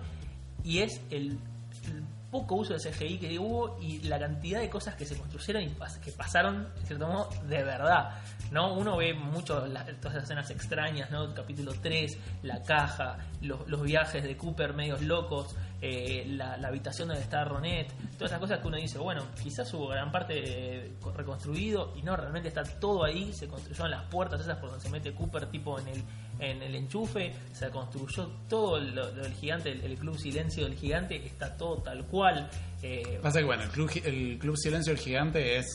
y es el, el poco uso de CGI que hubo y la cantidad de cosas que se construyeron y pas- que pasaron, en cierto modo, de verdad. ¿No? Uno ve mucho las- todas esas escenas extrañas, ¿no? Capítulo 3, la caja, los, los viajes de Cooper medios locos, eh, la, la habitación donde está Ronet, todas esas cosas que uno dice, bueno, quizás hubo gran parte eh, reconstruido y no, realmente está todo ahí, se construyeron las puertas esas por donde se mete Cooper tipo en el, en el enchufe, se construyó todo lo, del gigante, el, el club silencio del gigante, está todo tal cual. eh,
Pasa que, bueno, el Club, el Club Silencio del Gigante es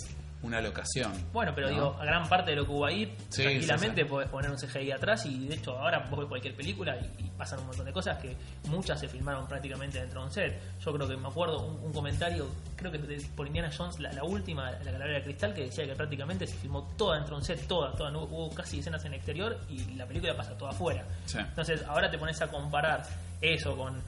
una locación.
Bueno, pero
¿no?
digo, a gran parte de lo que hubo ahí,
Sí,
tranquilamente
sí, sí.
podés poner un CGI atrás y de hecho ahora vos ves cualquier película y, y pasan un montón de cosas que muchas se filmaron prácticamente dentro de un set. Yo creo que me acuerdo un, un comentario, creo que de- por Indiana Jones, la, la última, la calavera de cristal, que decía que prácticamente se filmó toda dentro de un set, toda, toda, no hubo casi escenas en el exterior y la película pasa toda afuera. Entonces ahora te pones a comparar eso con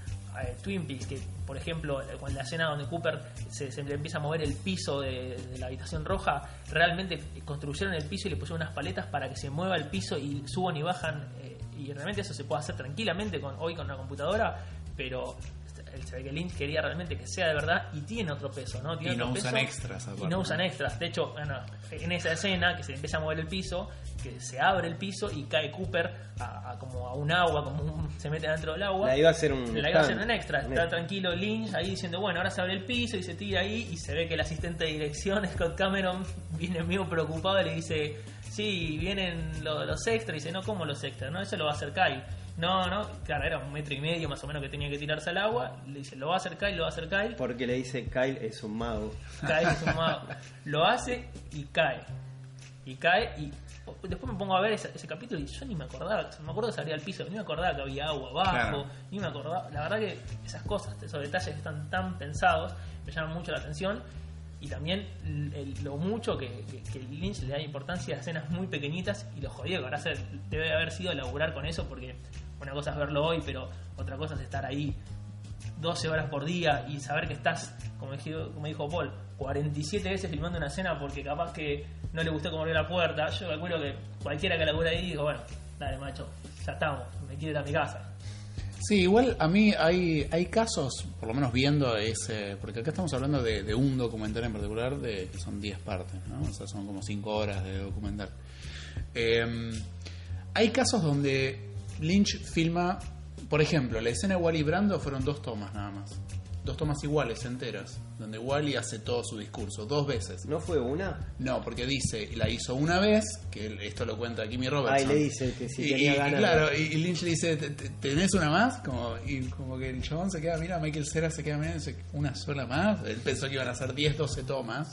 Twin Peaks, que por ejemplo, con la escena donde Cooper se, empieza a mover el piso de, de la habitación roja, realmente construyeron el piso y le pusieron unas paletas para que se mueva el piso y suban y bajan. eh, y realmente eso se puede hacer tranquilamente con hoy con una computadora, pero el se ve que Lynch quería realmente que sea de verdad y tiene otro peso, ¿no? Tiene
Y no
otro
usan
peso
extras,
Y
aparte,
no usan extras. De hecho, bueno, en esa escena que se empieza a mover el piso, que se abre el piso y cae Cooper a, a como a un agua, como un- se mete dentro del agua.
La iba a hacer un.
La iba a hacer un extra. Está tranquilo Lynch ahí diciendo, bueno, ahora se abre el piso y se tira ahí y se ve que el asistente de dirección, Scott Cameron, viene medio preocupado y le dice, sí, vienen lo- los extras. Y dice, no, ¿cómo los extras? No, eso lo va a hacer Kyle. No, no, claro, era un metro y medio más o menos que tenía que tirarse al agua. Le dice, lo va a hacer Kyle, lo va a hacer Kyle.
Porque le dice Kyle es un mago.
Kyle es un mago. Lo hace y cae. Y cae y después me pongo a ver ese, ese capítulo y yo ni me acordaba, me acuerdo que salía al piso, ni me acordaba que había agua abajo,
Claro.
ni me acordaba. La verdad que esas cosas, esos detalles que están tan pensados, me llaman mucho la atención. Y también el- lo mucho que, que- Lynch le da importancia a escenas muy pequeñitas y lo jodido que ser, debe haber sido laburar con eso porque una cosa es verlo hoy, pero otra cosa es estar ahí 12 horas por día y saber que estás, como dijo, como dijo Paul, 47 veces filmando una escena porque capaz que no le gustó cómo abrió la puerta. Yo calculo que cualquiera que labura ahí dijo, bueno, dale macho, ya estamos, me quiero ir a mi casa.
Sí, igual a mí hay, hay casos, por lo menos viendo ese, porque acá estamos hablando de, un documental en particular, de que son 10 partes, ¿no? O sea, son como 5 horas de documental. Eh, hay casos donde Lynch filma, por ejemplo, la escena de Wally Brando fueron dos tomas nada más. Dos tomas iguales, enteras, donde Wally hace todo su discurso, dos veces.
¿No fue una?
No, porque dice, la hizo una vez, que esto lo cuenta Kimmy Robertson.
Ahí le dice que si
y,
tenía
y-
ganas.
claro, y, y Lynch le dice, "¿Te- te- ¿tenés una más? Como, y como que el chabón se queda, mira, Michael Cera se queda mirando y dice, ¿una sola más? Él pensó que iban a ser 10, 12 tomas.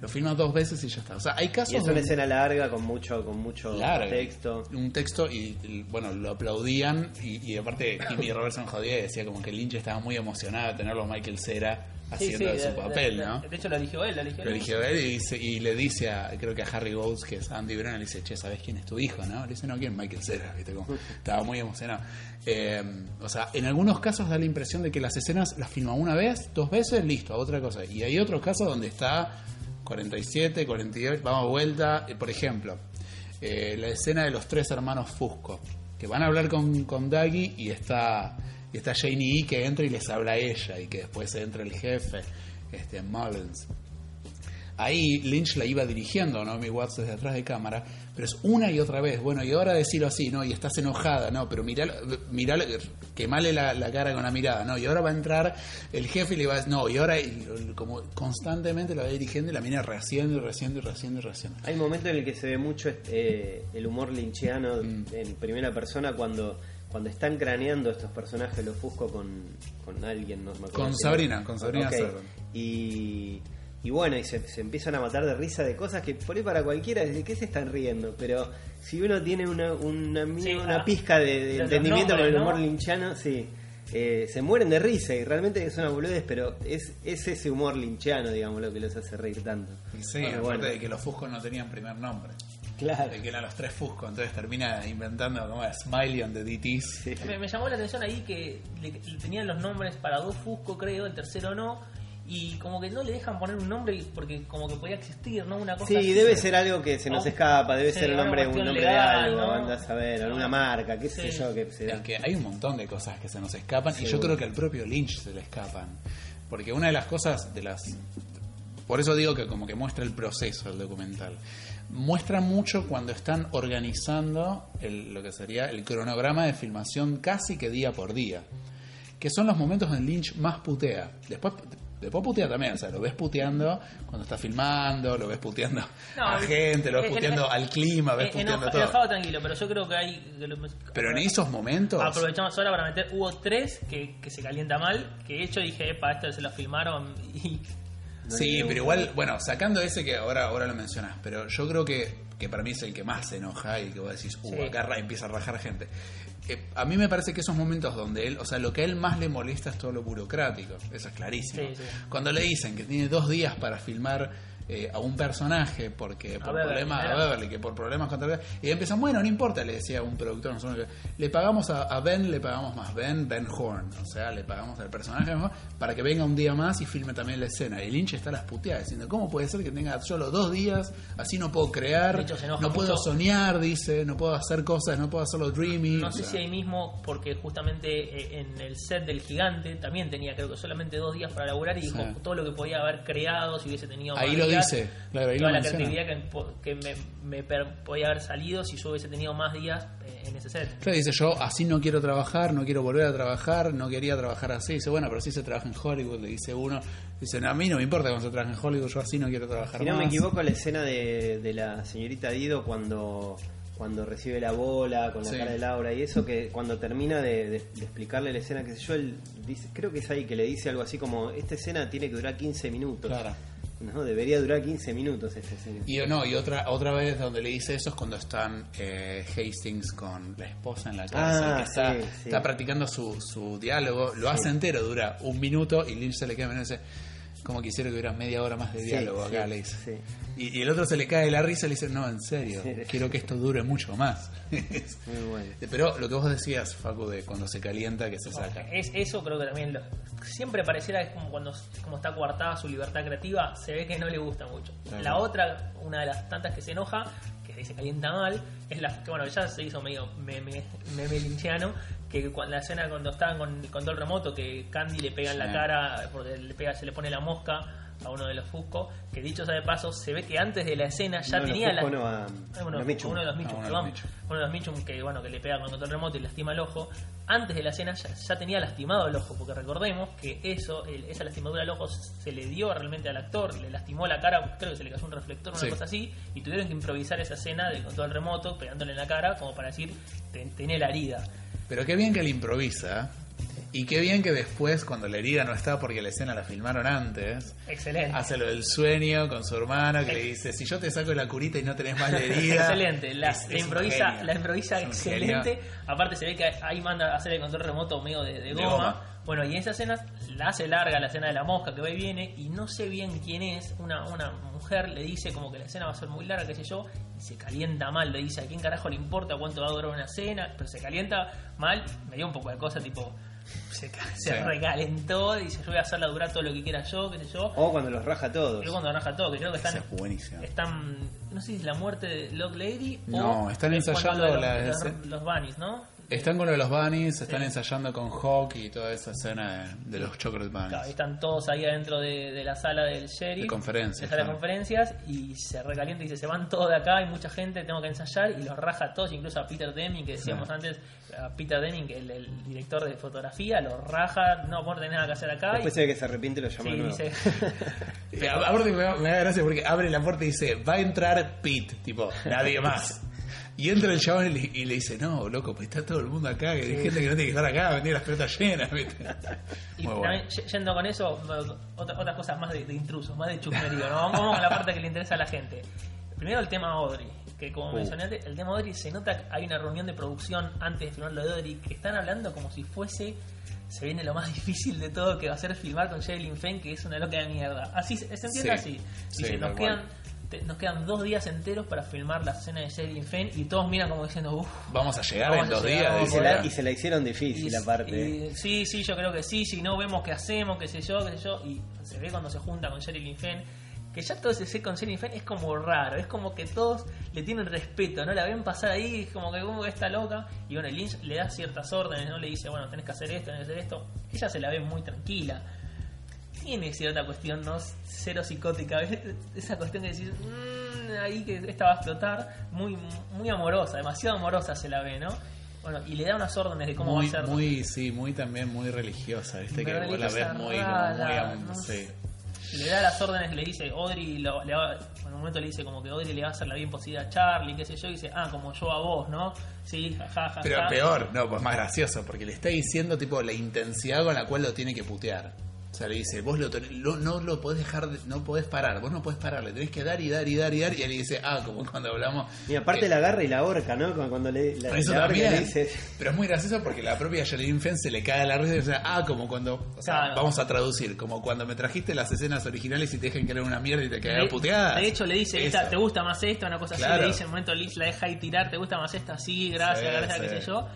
Lo filma dos veces y ya está. O sea, hay casos
Y es una
donde-
escena larga con mucho, con mucho
Larga.
texto.
un texto y y, bueno lo aplaudían y, y aparte Kimmy Robertson jodía y decía como que Lynch estaba muy emocionado de tenerlo a Michael Cera haciendo de, su papel
de-
¿no?
De hecho lo eligió él, lo eligió
Lo
él.
eligió él y, dice- y le dice a, creo que a Harry Bowles, que es Andy Brown, le dice, che, ¿sabes quién es tu hijo? ¿no? Le dice, no, ¿quién? Michael Cera, ¿viste? Como, estaba muy emocionado. Eh, o sea, en algunos casos da la impresión de que las escenas las filma una vez, dos veces, listo, a otra cosa. Y hay otros casos donde está 47, 48, vamos a vuelta. Eh, Por ejemplo, eh, la escena de los tres hermanos Fusco, que van a hablar con, con Daggy y está, y está Janie E que entra y les habla a ella y que después entra el jefe, este Mullins. Ahí Lynch la iba dirigiendo, ¿no? Mi Watts desde atrás de cámara, pero es una y otra vez. Bueno, y ahora decirlo así, ¿no? Y estás enojada, ¿no? Pero mirá, mirá quemale la, la cara con la mirada, ¿no? Y ahora va a entrar el jefe y le va a decir, no, y ahora y lo- como constantemente la va dirigiendo y la mina rehaciendo y rehaciendo y rehaciendo y rehaciendo.
Hay momentos en el que se ve mucho eh, el humor lynchiano
Mm.
en primera persona cuando cuando están craneando estos personajes, los Fusco con, con alguien, no me acuerdo
Con Sabrina, con Sabrina
Ok.
Serrano.
Y, y bueno, y se, se empiezan a matar de risa de cosas que por ahí para cualquiera, ¿de qué se están riendo? Pero si uno tiene una, una,
Sí,
una
ah,
pizca de, entendimiento con el
nombres,
humor
¿no?
linchano, sí. eh, se mueren de risa y realmente es una boludez, pero es, es ese humor linchano, digamos, lo que los hace reír tanto.
Y sí,
Bueno,
aparte
bueno.
de que los Fuscos no tenían primer nombre.
Claro.
De que eran los tres Fuscos, entonces termina inventando como Smiley on the DTs.
Sí.
Me, me llamó la atención ahí que le, le tenían los nombres para dos Fusco, creo, el tercero no. Y como que no le dejan poner un nombre porque como que podía existir, ¿no? Una cosa
Sí,
así.
debe ser algo que se nos
O-
escuescapa, debe
sí,
ser el nombre, un nombre
legal,
de algo,
¿no?
andás a ver, alguna marca, qué sé yo, que se da.
Es que hay un montón de cosas que se nos escapan y yo creo que al propio Lynch se le escapan. Porque una de las cosas de las... Por eso digo que como que muestra el proceso el documental. Muestra mucho cuando están organizando el- lo que sería el cronograma de filmación casi que día por día. Que son los momentos en Lynch más putea. Después... Después putea también, o sea, lo ves puteando cuando está filmando, lo ves puteando
No,
a gente, lo ves
eh,
puteando
eh,
al clima, ves
Eh,
puteando
enoja-
todo.
enojado tranquilo, pero yo creo que hay. que lo-
Pero en esos momentos...
Aprovechamos ahora para meter. Hubo tres que, que se calienta mal. Que hecho dije, epa, esto se lo filmaron. Y
No
Sí, pero igual, bueno, sacando ese que ahora, ahora lo mencionas, pero yo creo que, que para mí es el que más se enoja y que vos decís, uh,
Sí.
acá empieza a rajar gente. Eh, a mí me parece que esos momentos donde él, o sea, lo que a él más le molesta es todo lo burocrático, eso es clarísimo.
Sí, sí.
Cuando le dicen que tiene dos días para filmar eh, a un personaje porque por
Beverly,
problemas
era.
a Beverly, que por problemas contra y empiezan, bueno, no importa, le decía un productor, no sé, que le pagamos a, a Ben, le pagamos más, Ben, Ben Horn, o sea, le pagamos al personaje mejor para que venga un día más y filme también la escena. Y Lynch está a las puteadas diciendo, ¿cómo puede ser que tenga solo dos días? Así no puedo crear,
hecho,
no puedo
mucho.
soñar, dice, no puedo hacer cosas, no puedo hacerlo dreamy.
no sé
sea.
si ahí mismo, porque justamente eh, en el set del gigante también tenía, creo que solamente dos días para laburar. Y dijo
Sí.
todo lo que podía haber creado si hubiese tenido
Ahí
más
lo claro, ahí
toda
lo
la creatividad que, me, me per- podía haber salido si yo hubiese tenido más días eh, en ese set.
Claro, dice yo así no quiero trabajar, no quiero volver a trabajar, no quería trabajar así. Dice, bueno, pero sí se trabaja en Hollywood, le dice uno. Dice, no, a mí no me importa cuando se trabaja en Hollywood, yo así no quiero trabajar
Si no me
más".
equivoco, la escena de, de la señorita Dido cuando cuando recibe la bola con la
Sí.
cara de Laura y eso que cuando termina de, de- de explicarle la escena, que sé yo, él dice, creo que es ahí que le dice algo así como, esta escena tiene que durar 15 minutos.
Claro.
No, debería durar 15 minutos esta escena.
Y no, y otra otra vez donde le dice eso es cuando están eh, Hastings con la esposa en la cárcel,
Ah,
que está,
sí, sí.
está practicando su, su diálogo, lo hace entero, dura un minuto y Lynch se le queda y dice, como quisiera que hubiera media hora más de
Sí,
diálogo
sí,
acá, le dice.
sí.
Y, y el otro se le cae la risa y le dice, no, en serio,
Sí.
quiero que esto dure mucho más.
Muy bueno.
Pero lo que vos decías, Facu, de cuando se calienta que se saca.
Es, eso creo que también lo- siempre pareciera que es como cuando como está coartada su libertad creativa, se ve que no le gusta mucho.
Claro.
La otra, una de las tantas que se enoja, que se calienta mal, es la que bueno, ya se hizo medio meme, meme linchiano, que cuando la escena cuando estaban con el control remoto, que Candy le pega en la cara, porque le pega, se le pone la mosca a uno de los Fusco, que dicho sea de paso, se ve que antes de la escena ya
los
tenía la,
no, a-
uno de los Mitchum,
Ah, uno de
perdón.
los Mitchum.
Uno de los Mitchum que bueno que le pega con el control remoto y lastima el ojo. Antes de la escena ya, ya tenía lastimado el ojo, porque recordemos que eso, el- esa lastimadura del ojo se le dio realmente al actor, le lastimó la cara, creo que se le cayó un reflector, una
Sí.
cosa así, y tuvieron que improvisar esa escena del control remoto, pegándole en la cara, como para decir, "Ten- tenía la herida.
Pero qué bien que le improvisa. Y qué bien que después, cuando la herida no está porque la escena la filmaron antes,
Excelente.
hace lo del sueño con su hermano que le dice, si yo te saco la curita y no tenés más la herida...
Excelente, la,
Es-
la
es un
improvisa, la improvisa excelente. Aparte se ve que ahí manda a hacer el control remoto medio de, de
De
goma. Bueno, y en esa escena la hace larga la escena de la mosca que va y viene y no sé bien quién es. Una, una mujer le dice como que la escena va a ser muy larga, qué sé yo, y se calienta mal. Le dice a quién carajo le importa cuánto va a durar una escena, pero se calienta mal. Me dio un poco de cosa tipo. Se, se
Sí.
recalentó, dice yo voy a hacerla durar todo lo que quiera yo, qué sé yo.
O cuando los raja todos.
Yo cuando raja todo, que creo que están,
es
están, no sé si es la muerte de Lock Lady
No,
o
están
es cuando
ensayando
los,
la-
los, los bunnies, ¿no?
Están con lo de los bunnies, están
Sí.
ensayando con Hawk y toda esa escena de, de los chocolate bunnies.
Claro, están todos ahí adentro de, de la sala del sheriff.
De conferencias,
De sala de conferencias y se recalienta y dice, se van todos de acá, hay mucha gente, tengo que ensayar y los raja a todos, incluso a Peter Deming, que decíamos antes, a Peter Deming, que el, el director de fotografía, los raja, no por tener nada que hacer acá.
Después
y,
se ve que se arrepiente y lo llama
sí,
de nuevo.
dice,
a- Aparte me da, me da gracia porque abre la puerta y dice, va a entrar Pete, tipo, nadie más. Y entra el chabón y le, y le dice, no, loco, pues está todo el mundo acá, que hay gente que no tiene que estar acá, tiene las pelotas llenas, ¿viste?
Y
Muy bueno.
también, yendo con eso, otra- otras cosas más de, de intrusos, más de chusmerío, ¿no? Vamos, con la parte que le interesa a la gente. Primero el tema Audrey, que como
Uh.
mencioné antes, el tema Audrey se nota que hay una reunión de producción antes de filmar lo de Audrey, que están hablando como si fuese, se viene lo más difícil de todo, que va a ser filmar con Sherilyn Fenn, que es una loca de mierda. Así se entiende
Sí.
así.
Sí,
Dice, nos
tal
quedan... te- Nos quedan dos días enteros para filmar la escena de Sherilyn Fenn y todos miran como diciendo, uff,
Vamos a llegar
Vamos
en
a
dos
llegar,
días.
Y
dice,
se, la, y se la hicieron difícil, aparte.
y- sí, sí, yo creo que sí. Si no vemos qué hacemos, qué sé yo, qué sé yo. Y se ve cuando se junta con Sherilyn Fenn. Que ya todo ese con Sherilyn Fenn es como raro. Es como que todos le tienen respeto, ¿no? La ven pasar ahí, es como que como que está loca. Y bueno, el Lynch le da ciertas órdenes, ¿no? Le dice, bueno, tenés que hacer esto, tenés que hacer esto. Ella se la ve muy tranquila. Tiene cierta cuestión, ¿no? Cero psicótica. Esa cuestión que decís, "Mm, ahí que esta va a explotar. Muy, muy amorosa, demasiado amorosa se la ve, ¿no? Bueno, y le da unas órdenes de cómo
muy,
va a ser.
muy, sí, muy también muy religiosa, viste que vos la ves muy,
rara,
muy,
no
sí.
le da las órdenes, le dice, Audrey, lo- le va- en un momento le dice como que Audrey le va a hacer la bien posible a Charlie, qué sé yo, y dice, ah, como yo a vos, ¿no? Sí, jajaja.
Pero peor, no, pues más gracioso, porque le está diciendo tipo la intensidad con la cual lo tiene que putear. O sea, le dice, vos lo, ten- lo- no lo podés dejar, de- no podés parar, vos no podés parar, le tenés que dar y dar y dar y dar, y él le dice, ah, como cuando hablamos...
Y aparte
que-
la agarra y la horca, ¿no? Cuando- Cuando le, la,
Eso
la y
también.
le dice...
Pero es muy gracioso porque la propia Sherilyn Fenn se le cae la risa y dice, ah, como cuando, o sea,
Claro.
vamos a traducir, como cuando me trajiste las escenas originales y te dejan que era una mierda y te quedan
De,
puteadas.
de hecho, le dice, esta, ¿te gusta más esta? Una cosa así,
Claro.
le dice en un momento Liz la deja ahí tirar, ¿te gusta más esta? Sí, gracias,
Sí,
gracias,
sí.
qué sé yo.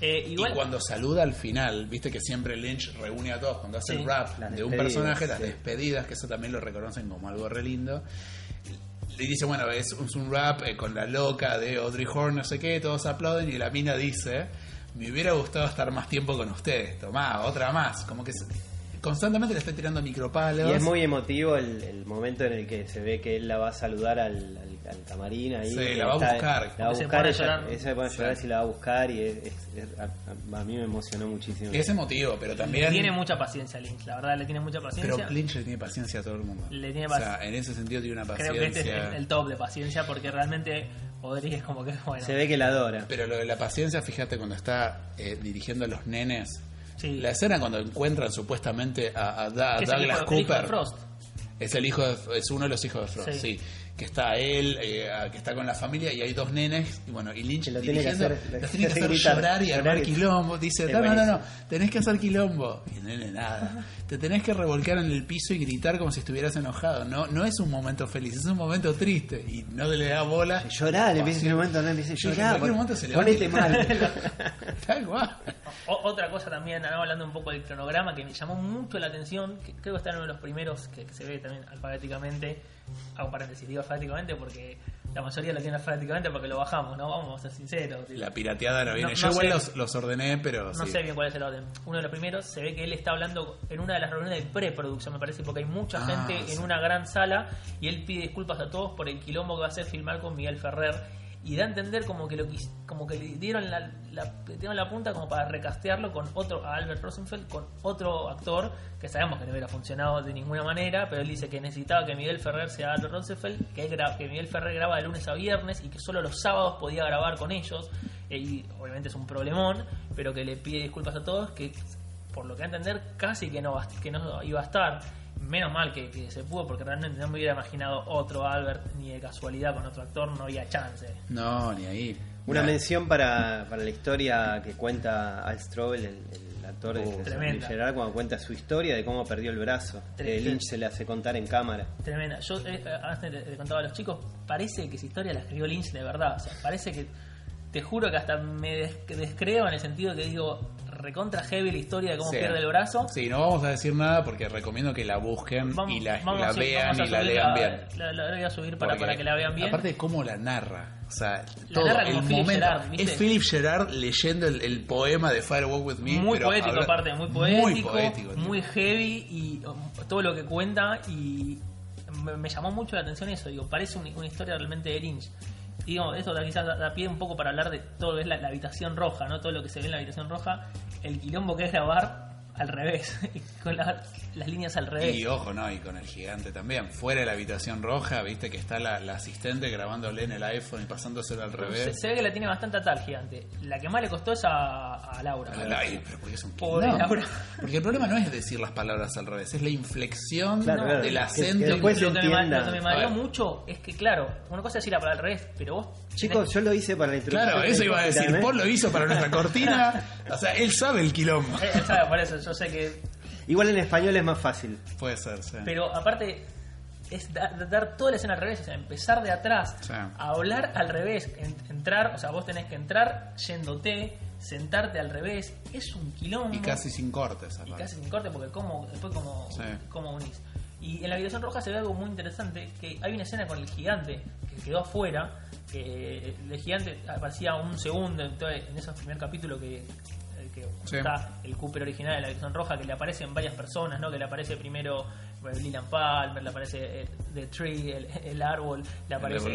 Eh, igual,
Y cuando saluda al final, viste que siempre Lynch reúne a todos cuando hace
Sí.
el rap de un personaje, las
sí.
despedidas, que eso también lo reconocen como algo re lindo. Le dice, bueno, es, es un rap eh, con la loca de Audrey Horn, no sé qué, todos aplauden y la mina dice, me hubiera gustado estar más tiempo con ustedes, tomá, otra más. Como que constantemente le está tirando micropalos.
Y es muy emotivo el, el momento en el que se ve que él la va a saludar al, al- al camarín ahí.
Sí, la va a buscar.
La va a buscar, ella,
llorar.
ella se pone a llorar
Sí.
si la va a buscar y es, es- es- a, a- mí me emocionó muchísimo.
Es emotivo, pero
le
también...
tiene mucha paciencia Lynch, la verdad, le tiene mucha paciencia.
Pero Lynch le tiene paciencia a todo el mundo.
Le tiene
o sea, en ese sentido tiene una
Creo
paciencia...
que este es el, el top de paciencia porque realmente es como que, bueno,
Se ve que la adora.
Pero lo de la paciencia, fíjate cuando está eh, dirigiendo a los nenes.
sí.
La escena cuando encuentran supuestamente a, a a
Que es el
Douglas
hijo- el hijo de
Cooper.
Frost.
Es el hijo de- es uno de los hijos de Frost,
Sí.
sí. Que está él, eh, que está con la familia y hay dos nenes. Y bueno, y Lynch
lo tiene que hacer-
los tiene que hacer
gritar,
llorar y armar quilombo. Dice, no, no, no, tenés que hacer quilombo. Y el nene, nada. Te tenés que revolcar en el piso y gritar como si estuvieras enojado. No, no es un momento feliz, es un momento triste. Y no le da bola.
Llorar, le empieza en un momento, no empieza a
Sí, en
llorar.
cualquier momento se levanta
Ponete mal.
Tal cual.
O- otra cosa también, hablando un poco del cronograma, que me llamó mucho la atención, que creo que está en uno de los primeros que, que se ve también alfabéticamente. Hago paréntesis, digo alfabéticamente porque la mayoría lo tiene alfabéticamente porque lo bajamos, ¿no? Vamos a ser sinceros.
La pirateada no viene.
No-
Yo
no
igual los, los ordené, pero
No
sí.
sé bien cuál es el orden. Uno de los primeros se ve que él está hablando en una de las reuniones de preproducción, me parece, porque hay mucha
Ah,
gente
sí.
en una gran sala y él pide disculpas a todos por el quilombo que va a hacer filmar con Miguel Ferrer y da a entender como que lo como que le dieron la, dieron la punta como para recastearlo con otro a Albert Rosenfeld con otro actor que sabemos que no hubiera funcionado de ninguna manera, pero él dice que necesitaba que Miguel Ferrer sea Albert Rosenfeld, que, él que Miguel Ferrer graba de lunes a viernes y que solo los sábados podía grabar con ellos eh, y obviamente es un problemón, pero que le pide disculpas a todos que por lo que a entender casi que no que no iba a estar. Menos mal que, que se pudo porque realmente no me hubiera imaginado otro Albert ni de casualidad con otro actor, no había chance.
No, ni ahí.
Una mención para, para la historia que cuenta Al Strobel, el, el actor de
Oh,
tremenda.
Gerard, cuando cuenta su historia de cómo perdió el brazo. Que. Lynch se le hace contar en cámara.
Tremenda. Yo eh, antes le, le contaba a los chicos, parece que esa historia la escribió Lynch de verdad. O sea, parece que, te juro que hasta me des- descreo en el sentido que digo, recontra heavy la historia de cómo
Sí.
pierde el brazo.
Sí, no vamos a decir nada porque recomiendo que la busquen
Vamos-
y la, vean y la lean bien.
La, la voy a subir para,
Porque,
para que la vean bien.
Aparte de cómo la narra. O sea, todo el
Philip
momento.
Gerard,
es Philip Gerard leyendo el, el poema de Firewalk with Me.
muy
pero
poético
habla-
aparte, muy poético,
Muy poético.
muy heavy y um, todo lo que cuenta y me, me llamó mucho la atención eso, digo, parece un- una historia realmente de Lynch. Digo, eso da- quizás da, da pie un poco para hablar de todo lo que es la, la habitación roja, ¿no? Todo lo que se ve en la habitación roja, el quilombo que es grabar al revés, con la- las líneas al revés.
Y ojo, no, y con el gigante también. Fuera de la habitación roja, viste que está la, la asistente grabándole en el iPhone y pasándoselo al revés.
se ve que la tiene bastante atal gigante. La que más le costó es a, a Laura.
Al aire, pero porque es un
Pobre. Laura.
Porque el problema no es decir las palabras al revés, es la inflexión
Claro,
del
Que-
acento.
que después
lo, que me, lo que me
A
mareó mucho es que, claro, una cosa es ir a para al revés, pero vos.
Chicos, yo lo hice para la introducción.
Claro, eso iba a decir.
¿eh?
Paul lo hizo para nuestra cortina. O sea, él sabe el quilombo.
Eh, ¿sabes? Por eso yo sé que.
Igual en español es más fácil.
Puede ser, sí.
Pero aparte, es da- da- dar toda la escena al revés, o sea, empezar de atrás,
Sí.
a hablar al revés, en- entrar, o sea, vos tenés que entrar yéndote, sentarte al revés, es un quilombo.
Y casi sin cortes,
y casi sin corte porque como después como,
Sí.
como unís. Y en la habitación roja se ve algo muy interesante, que hay una escena con el gigante que quedó afuera, que el gigante aparecía un segundo entonces, en ese primer capítulo que, eh, que
Sí.
está el Cooper original de la habitación roja, que le aparecen varias personas, ¿no? que le aparece primero Lilian Palmer, le aparece eh, The Tree, el, el árbol, le aparece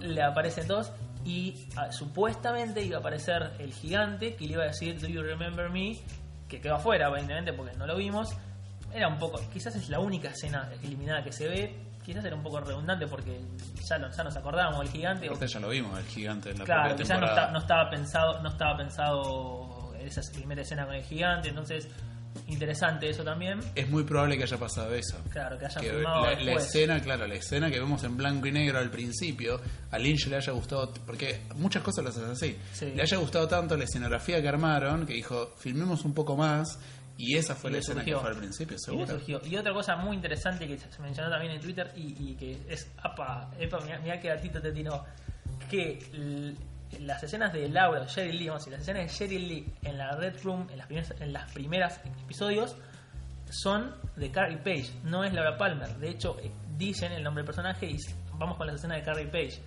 le aparecen dos y ah, supuestamente iba a aparecer el gigante que le iba a decir Do you remember me que quedó afuera evidentemente porque no lo vimos era un poco quizás es la única escena eliminada que se ve quizás era un poco redundante porque ya, no- ya nos acordábamos del gigante
Aparte ya lo vimos, el gigante en la
claro quizás no, está- no estaba pensado no estaba pensado esa primera escena con el gigante entonces interesante eso también
Es muy probable que haya pasado eso.
claro que hayan
Que
filmado
la, la escena, claro, la escena que vemos en blanco y negro al principio, a Lynch le haya gustado, porque muchas cosas las hace así,
Sí.
le haya gustado tanto la escenografía que armaron, que dijo, filmemos un poco más, y esa fue
Y
la escena
surgió.
que fue al principio,
Y
seguro.
surgió. Y otra cosa muy interesante que se mencionó también en Twitter y, y que es, apa, epa, mira, mira qué gatito te tiró, que las escenas de Laura, de Sheryl Lee, vamos a decir, las escenas de Sheryl Lee en la Red Room, en las primeras, en las primeras episodios, son de Carrie Page, no es Laura Palmer. De hecho, eh, dicen el nombre del personaje y vamos con las escenas de Carrie Page.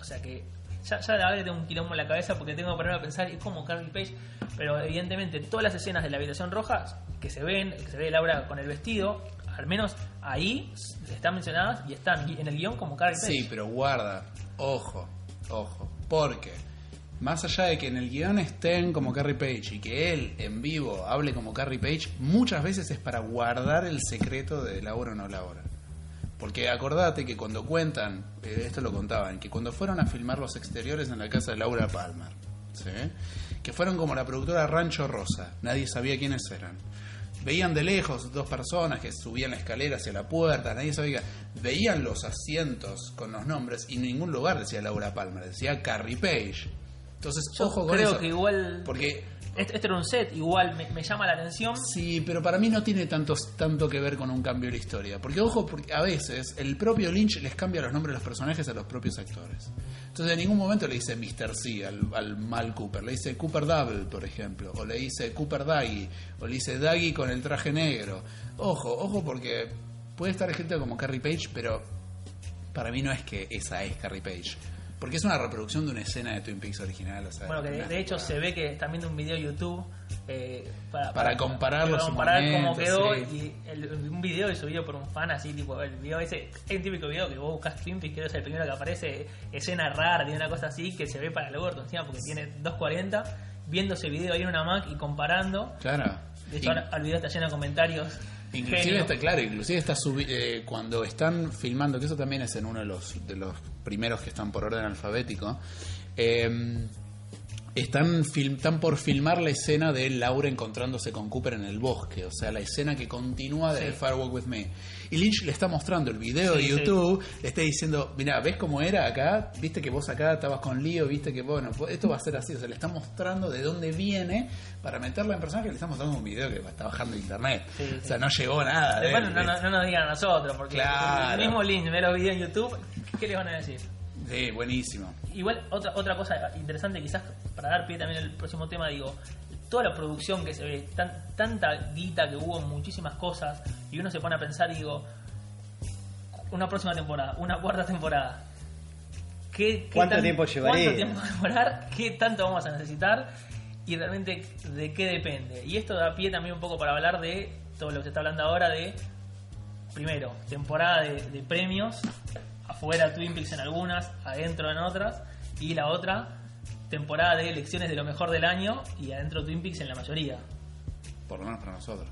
O sea que ya, ya la verdad que tengo un quilombo en la cabeza porque tengo que ponerme a pensar, ¿y cómo Carrie Page? Pero evidentemente todas las escenas de la habitación roja que se ven, que se ve Laura con el vestido, al menos ahí están mencionadas y están en el guion como Carrie Page.
Sí, pero guarda, ojo, ojo, porque más allá de que en el guion estén como Carrie Page y que él en vivo hable como Carrie Page, muchas veces es para guardar el secreto de Laura o no Laura. Porque acordate que cuando cuentan, eh, esto lo contaban, que cuando fueron a filmar los exteriores en la casa de Laura Palmer, ¿sí? que fueron como la productora Rancho Rosa, nadie sabía quiénes eran. veían de lejos dos personas que subían la escalera hacia la puerta, nadie sabía, veían los asientos con los nombres y en ningún lugar decía Laura Palmer, decía Carrie Page. Entonces,
Yo
ojo con
creo
eso.
que igual.
Porque
Este, este era un set, igual me, me llama la atención.
Sí, pero para mí no tiene tanto, tanto que ver con un cambio de la historia. Porque, ojo, porque a veces el propio Lynch les cambia los nombres de los personajes a los propios actores. Entonces, en ningún momento le dice Mr. C al, al Mal Cooper. Le dice Cooper Double, por ejemplo. O le dice Cooper Daggy. O le dice Daggy con el traje negro. Ojo, ojo, porque puede estar escrito como Carrie Page, pero para mí no es que esa es Carrie Page. Porque es una reproducción de una escena de Twin Peaks original. o sea,
Bueno, que de, de hecho se ve que están viendo un video de YouTube eh, para,
Para comparar los
comparar cómo quedó
sí.
y el- un video subido por un fan así tipo el video ese es un típico video que vos buscas Twin Peaks que es el primero que aparece escena rara tiene una cosa así que se ve para el orto encima porque tiene 240 viendo ese video ahí en una Mac y comparando
Claro.
de
Y-
hecho ahora el video está lleno de comentarios
Inclusive
Genio.
está claro, inclusive está subi- eh, cuando están filmando, que eso también es en uno de los de los primeros que están por orden alfabético, eh, están film, están por filmar la escena de Laura encontrándose con Cooper en el bosque, o sea, la escena que continúa de
Sí.
Firewalk with Me. Y Lynch le está mostrando el video
Sí,
de
sí.
YouTube, le está diciendo, mira, ¿ves cómo era acá? ¿Viste que vos acá estabas con lío? ¿Viste que, bueno, esto va a ser así? O sea, le está mostrando de dónde viene para meterla en personaje, le está mostrando un video que está bajando de internet.
Sí.
O sea, no llegó nada. de él.
no, no- no nos digan a nosotros porque
Claro.
el mismo link ve los videos en YouTube ¿qué les van a decir?
Sí, buenísimo.
Igual, otra, otra cosa interesante, quizás para dar pie también al próximo tema, digo, toda la producción que se ve, tan- tanta guita que hubo en muchísimas cosas, y uno se pone a pensar y digo, una próxima temporada, una cuarta temporada. ¿Qué, qué
¿Cuánto tiempo llevaría?
¿Cuánto tiempo demorar? ¿Qué tanto vamos a necesitar? Y realmente de qué depende. Y esto da pie también un poco para hablar de todo lo que se está hablando ahora de, primero, temporada de, de premios, afuera Twin Peaks en algunas, adentro en otras, y la otra, temporada de elecciones de lo mejor del año y adentro Twin Peaks en la mayoría.
Por lo menos para nosotros.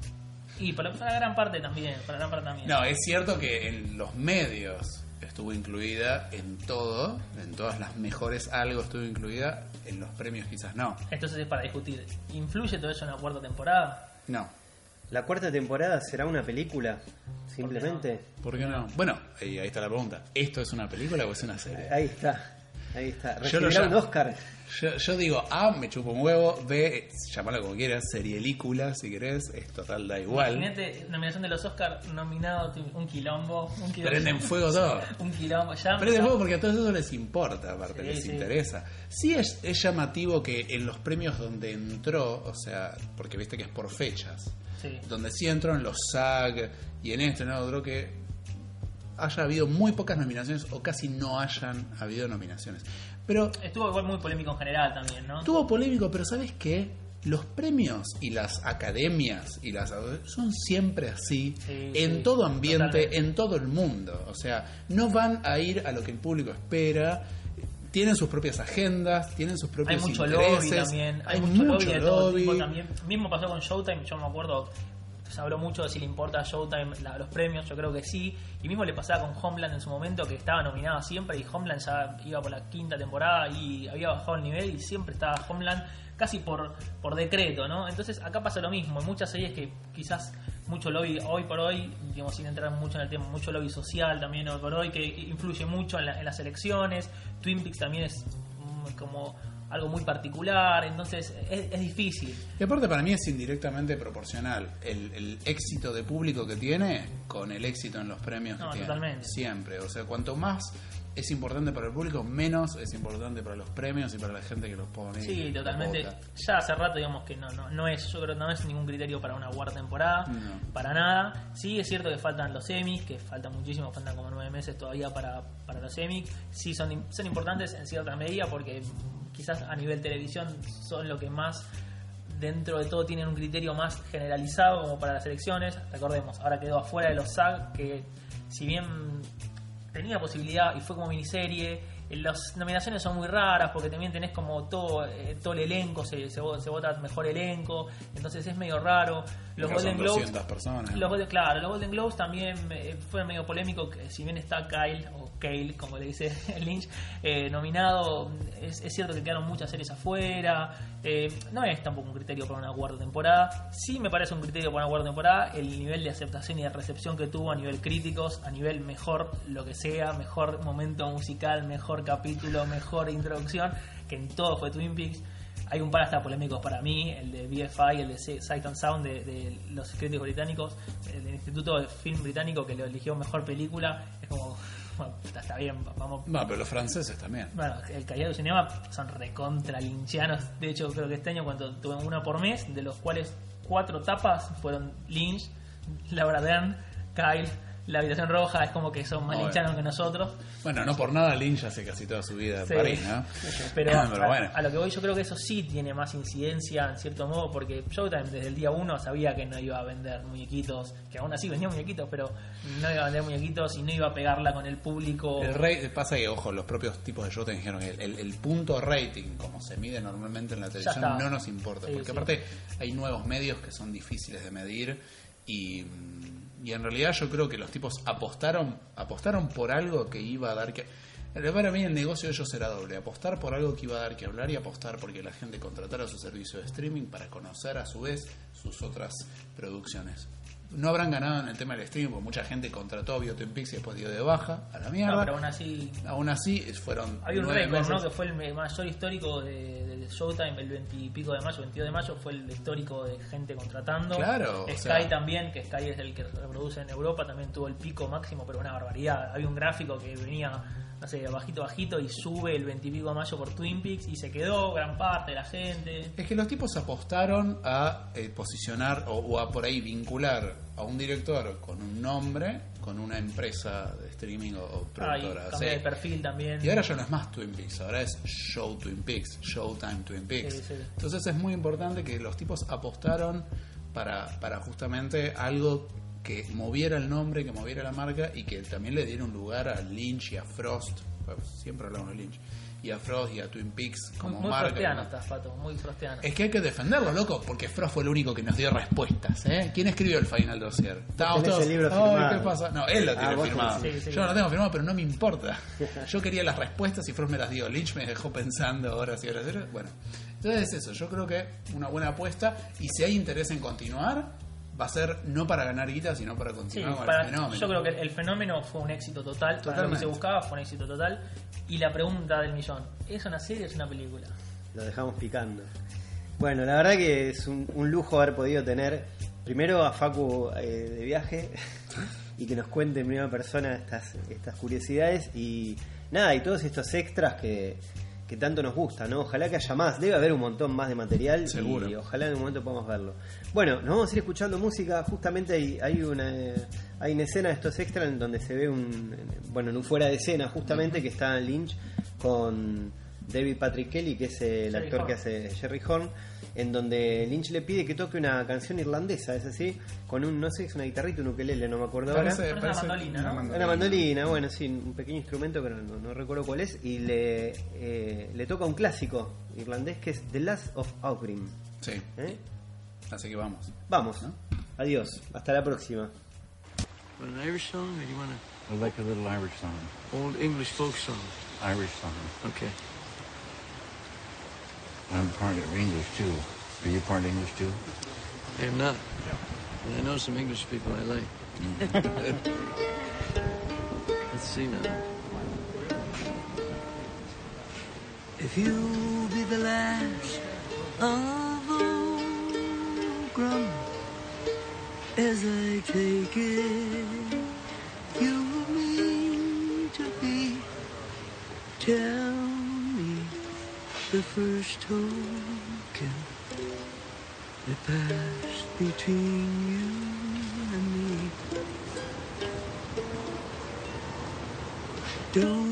Y para, para gran parte también, para gran parte también.
No, es cierto que en los medios estuvo incluida en todo, en todas las mejores algo estuvo incluida, en los premios quizás no.
Entonces es para discutir, ¿influye todo eso en la cuarta temporada?
No.
¿La cuarta temporada será una película? Simplemente.
¿Por qué no? Bueno, ahí, ahí está la pregunta. ¿Esto es una película o es una serie?
Ahí está. Ahí está.
Yo lo
Recibirá un
llamo-
Oscar.
Yo, yo digo A, me chupo un huevo, B, llamalo como quieras, serielícula si querés, es total, da igual.
Imagínate, nominación de los Oscars, nominado un quilombo, un quilombo.
Prenden fuego todo.
un quilombo, ya.
Prende fuego porque a todos eso les importa, aparte,
Sí,
les
sí.
interesa. Sí es, es llamativo que en los premios donde entró, o sea, porque viste que es por fechas,
Sí.
donde sí entró en los SAG y en este, en otro, que haya habido muy pocas nominaciones o casi no hayan habido nominaciones. Pero
Estuvo igual muy polémico en general también, ¿no?
Estuvo polémico, pero ¿sabes qué? Los premios y las academias y las son siempre así
Sí,
en
sí,
todo ambiente,
totalmente.
en todo el mundo. O sea, no van a ir a lo que el público espera. Tienen sus propias agendas, tienen sus
Hay
propios
mucho
intereses.
lobby también, hay,
hay
mucho, lobby
mucho
de todo tipo también. Mismo pasó con Showtime, yo me acuerdo, se habló mucho de si le importa a Showtime la- los premios, yo creo que sí. Y mismo le pasaba con Homeland en su momento, que estaba nominado siempre, y Homeland ya iba por la quinta temporada y había bajado el nivel y siempre estaba Homeland casi por, por decreto, ¿no? Entonces acá pasa lo mismo, en muchas series que quizás mucho lobby hoy por hoy, digamos sin entrar mucho en el tema, mucho lobby social también hoy por hoy que influye mucho en, la- en las elecciones, Twin Peaks también es mm, como algo muy particular, entonces es, es difícil.
Y aparte para mí es indirectamente proporcional el, el éxito de público que tiene con el éxito en los premios
No,
que tiene.
totalmente.
Siempre. O sea, cuanto más es importante para el público, menos es importante para los premios y para la gente que los pone.
Sí, totalmente. Ya hace rato digamos que no, no, no es, yo creo que no es ningún criterio para una cuarta temporada,
No.
para nada. Sí es cierto que faltan los semis, que faltan muchísimo, faltan como nueve meses todavía para, para los semis. Sí son, son importantes en cierta medida porque quizás a nivel televisión son lo que más dentro de todo tienen un criterio más generalizado como para las elecciones. Recordemos, ahora quedó afuera de los SAG, que si bien tenía posibilidad y fue como miniserie Las nominaciones son muy raras porque también tenés como todo, eh, todo el elenco, se, se, se vota mejor elenco, entonces es medio raro. Los Golden Globes
200 personas.
los Golden- claro, los Golden Globes también eh, fue medio polémico, que si bien está Kyle, o Kale, como le dice Lynch, eh, nominado, es, cierto que quedaron muchas series afuera, eh, no es tampoco un criterio para una cuarta temporada, sí me parece un criterio para una cuarta temporada el nivel de aceptación y de recepción que tuvo a nivel críticos, a nivel mejor lo que sea, mejor momento musical, mejor capítulo, mejor introducción, que en todo fue Twin Peaks. Hay un par hasta polémicos para mí, el de BFI, el de Sight and Sound de, de los críticos británicos, el Instituto de Film Británico que lo eligió mejor película. Es como, está, bien, vamos.
No, pero los franceses también.
Bueno, el Callao Cinema son recontra linchianos. De hecho, creo que este año, cuando tuve una por mes, de los cuales cuatro tapas fueron Lynch, Laura Dern, Kyle, La Habitación Roja, es como que son más
Bueno.
linchianos que nosotros.
Bueno, no por nada Lynch hace casi toda su vida en
Sí.
París, ¿no?
Pero, a,
bueno.
a lo que voy, yo creo que eso sí tiene más incidencia en cierto modo, porque Showtime desde el día uno sabía que no iba a vender muñequitos, que aún así vendía muñequitos, pero no iba a vender muñequitos y no iba a pegarla con el público.
El rey, pasa que, ojo, los propios tipos de Showtime dijeron que el, el- el punto rating, como se mide normalmente en la televisión, no nos importa.
Sí,
porque aparte hay nuevos medios que son difíciles de medir y, mm, y en realidad yo creo que los tipos apostaron apostaron por algo que iba a dar que... Para mí el negocio de ellos era doble, apostar por algo que iba a dar que hablar y apostar porque la gente contratara su servicio de streaming para conocer a su vez sus otras producciones. No habrán ganado en el tema del streaming porque mucha gente contrató a Peaks y después dio de baja a la mierda.
No, pero aún así
Aún así, fueron.
Hay un récord, ¿no? Que fue el mayor histórico de, de Showtime, el 20 y pico de mayo, 22 de mayo, fue el histórico de gente contratando.
Claro, o
Sky
sea-
también, que Sky es el que reproduce en Europa, también tuvo el pico máximo, pero una barbaridad. Había un gráfico que venía, no sé, bajito, bajito, y sube el 20 y pico de mayo por Twin Peaks, y se quedó gran parte de la gente.
Es que los tipos apostaron a eh, posicionar o, o a por ahí vincular a un director con un nombre con una empresa de streaming o, o
Ah, y
productora.
de perfil también.
Y ahora ya no es más Twin Peaks, ahora es Show Twin Peaks, Showtime Twin Peaks.
Sí, sí.
Entonces es muy importante que los tipos apostaron para, para justamente algo que moviera el nombre, que moviera la marca y que también le diera un lugar a Lynch y a Frost, bueno, siempre hablamos de Lynch, y a Frost y a Twin Peaks
muy,
como
muy
marca.
frostiano estás, Pato, muy frostiano.
Es que hay que defenderlo, loco, porque Frost fue el único que nos dio respuestas. ¿eh? ¿Quién escribió el Final Dossier? Estábamos todos,
el libro.
¿qué pasa? No, él lo
Ah,
tiene firmado.
tenés. Sí, sí.
Yo no lo tengo firmado, pero no me importa. Yo quería las respuestas y Frost me las dio. Lynch me dejó pensando horas y horas y horas. Bueno, entonces es eso. Yo creo que una buena apuesta. Y si hay interés en continuar, va a ser no para ganar guita, sino para
Sí,
continuar con
para-
el fenómeno.
yo creo que el fenómeno fue un éxito total. Para lo que
Totalmente.
se buscaba fue un éxito total. Y la pregunta del millón: ¿es una serie o es una película?
Lo dejamos picando. Bueno, la verdad que es un, un lujo haber podido tener primero a Facu eh, de viaje y que nos cuente en primera persona estas, estas curiosidades y nada, y todos estos extras que, que tanto nos gustan, ¿no? Ojalá que haya más, debe haber un montón más de material
Seguro.
y ojalá en un momento podamos verlo. Bueno, nos vamos a ir escuchando música, justamente hay, hay una hay una escena de estos extras en donde se ve un bueno, en un fuera de escena justamente que está Lynch con David Patrick Kelly, que es el
Jerry
actor que hace Jerry Horn, en donde Lynch le pide que toque una canción irlandesa, es así, con un, no sé, es una guitarrita, un ukelele, no me acuerdo ahora.
Parece,
Una mandolina, ¿no?
Una mandolina, bueno, sí, un pequeño instrumento que no, recuerdo cuál es, y le, eh, le toca un clásico irlandés que es The Last of Aughrim.
Sí,
¿eh?
así que vamos.
Vamos, adiós, hasta la próxima.
An Irish song, or do you want
I like a little Irish song.
old English folk song?
Irish song.
Okay.
I'm part of English too. Are you part English too?
I am not. But I know some English people I like. Mm-hmm. Let's see now. If you be the last of old Grum, as I take it, you mean to be. Tell me the first token that passed between you and me. Don't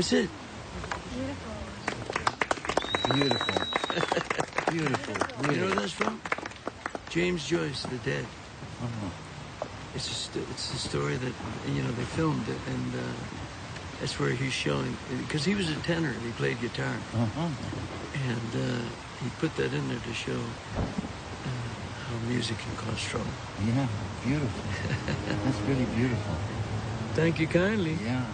That's it. Beautiful.
Beautiful. Beautiful.
You know where that's from? James Joyce, The Dead.
Uh-huh.
It's a st- it's a story that you know they filmed it, and uh, that's where he's showing because he was a tenor and he played guitar,
Uh-huh.
and uh, he put that in there to show uh, how music can cause trouble.
Yeah, beautiful. That's really beautiful.
Thank you kindly.
Yeah.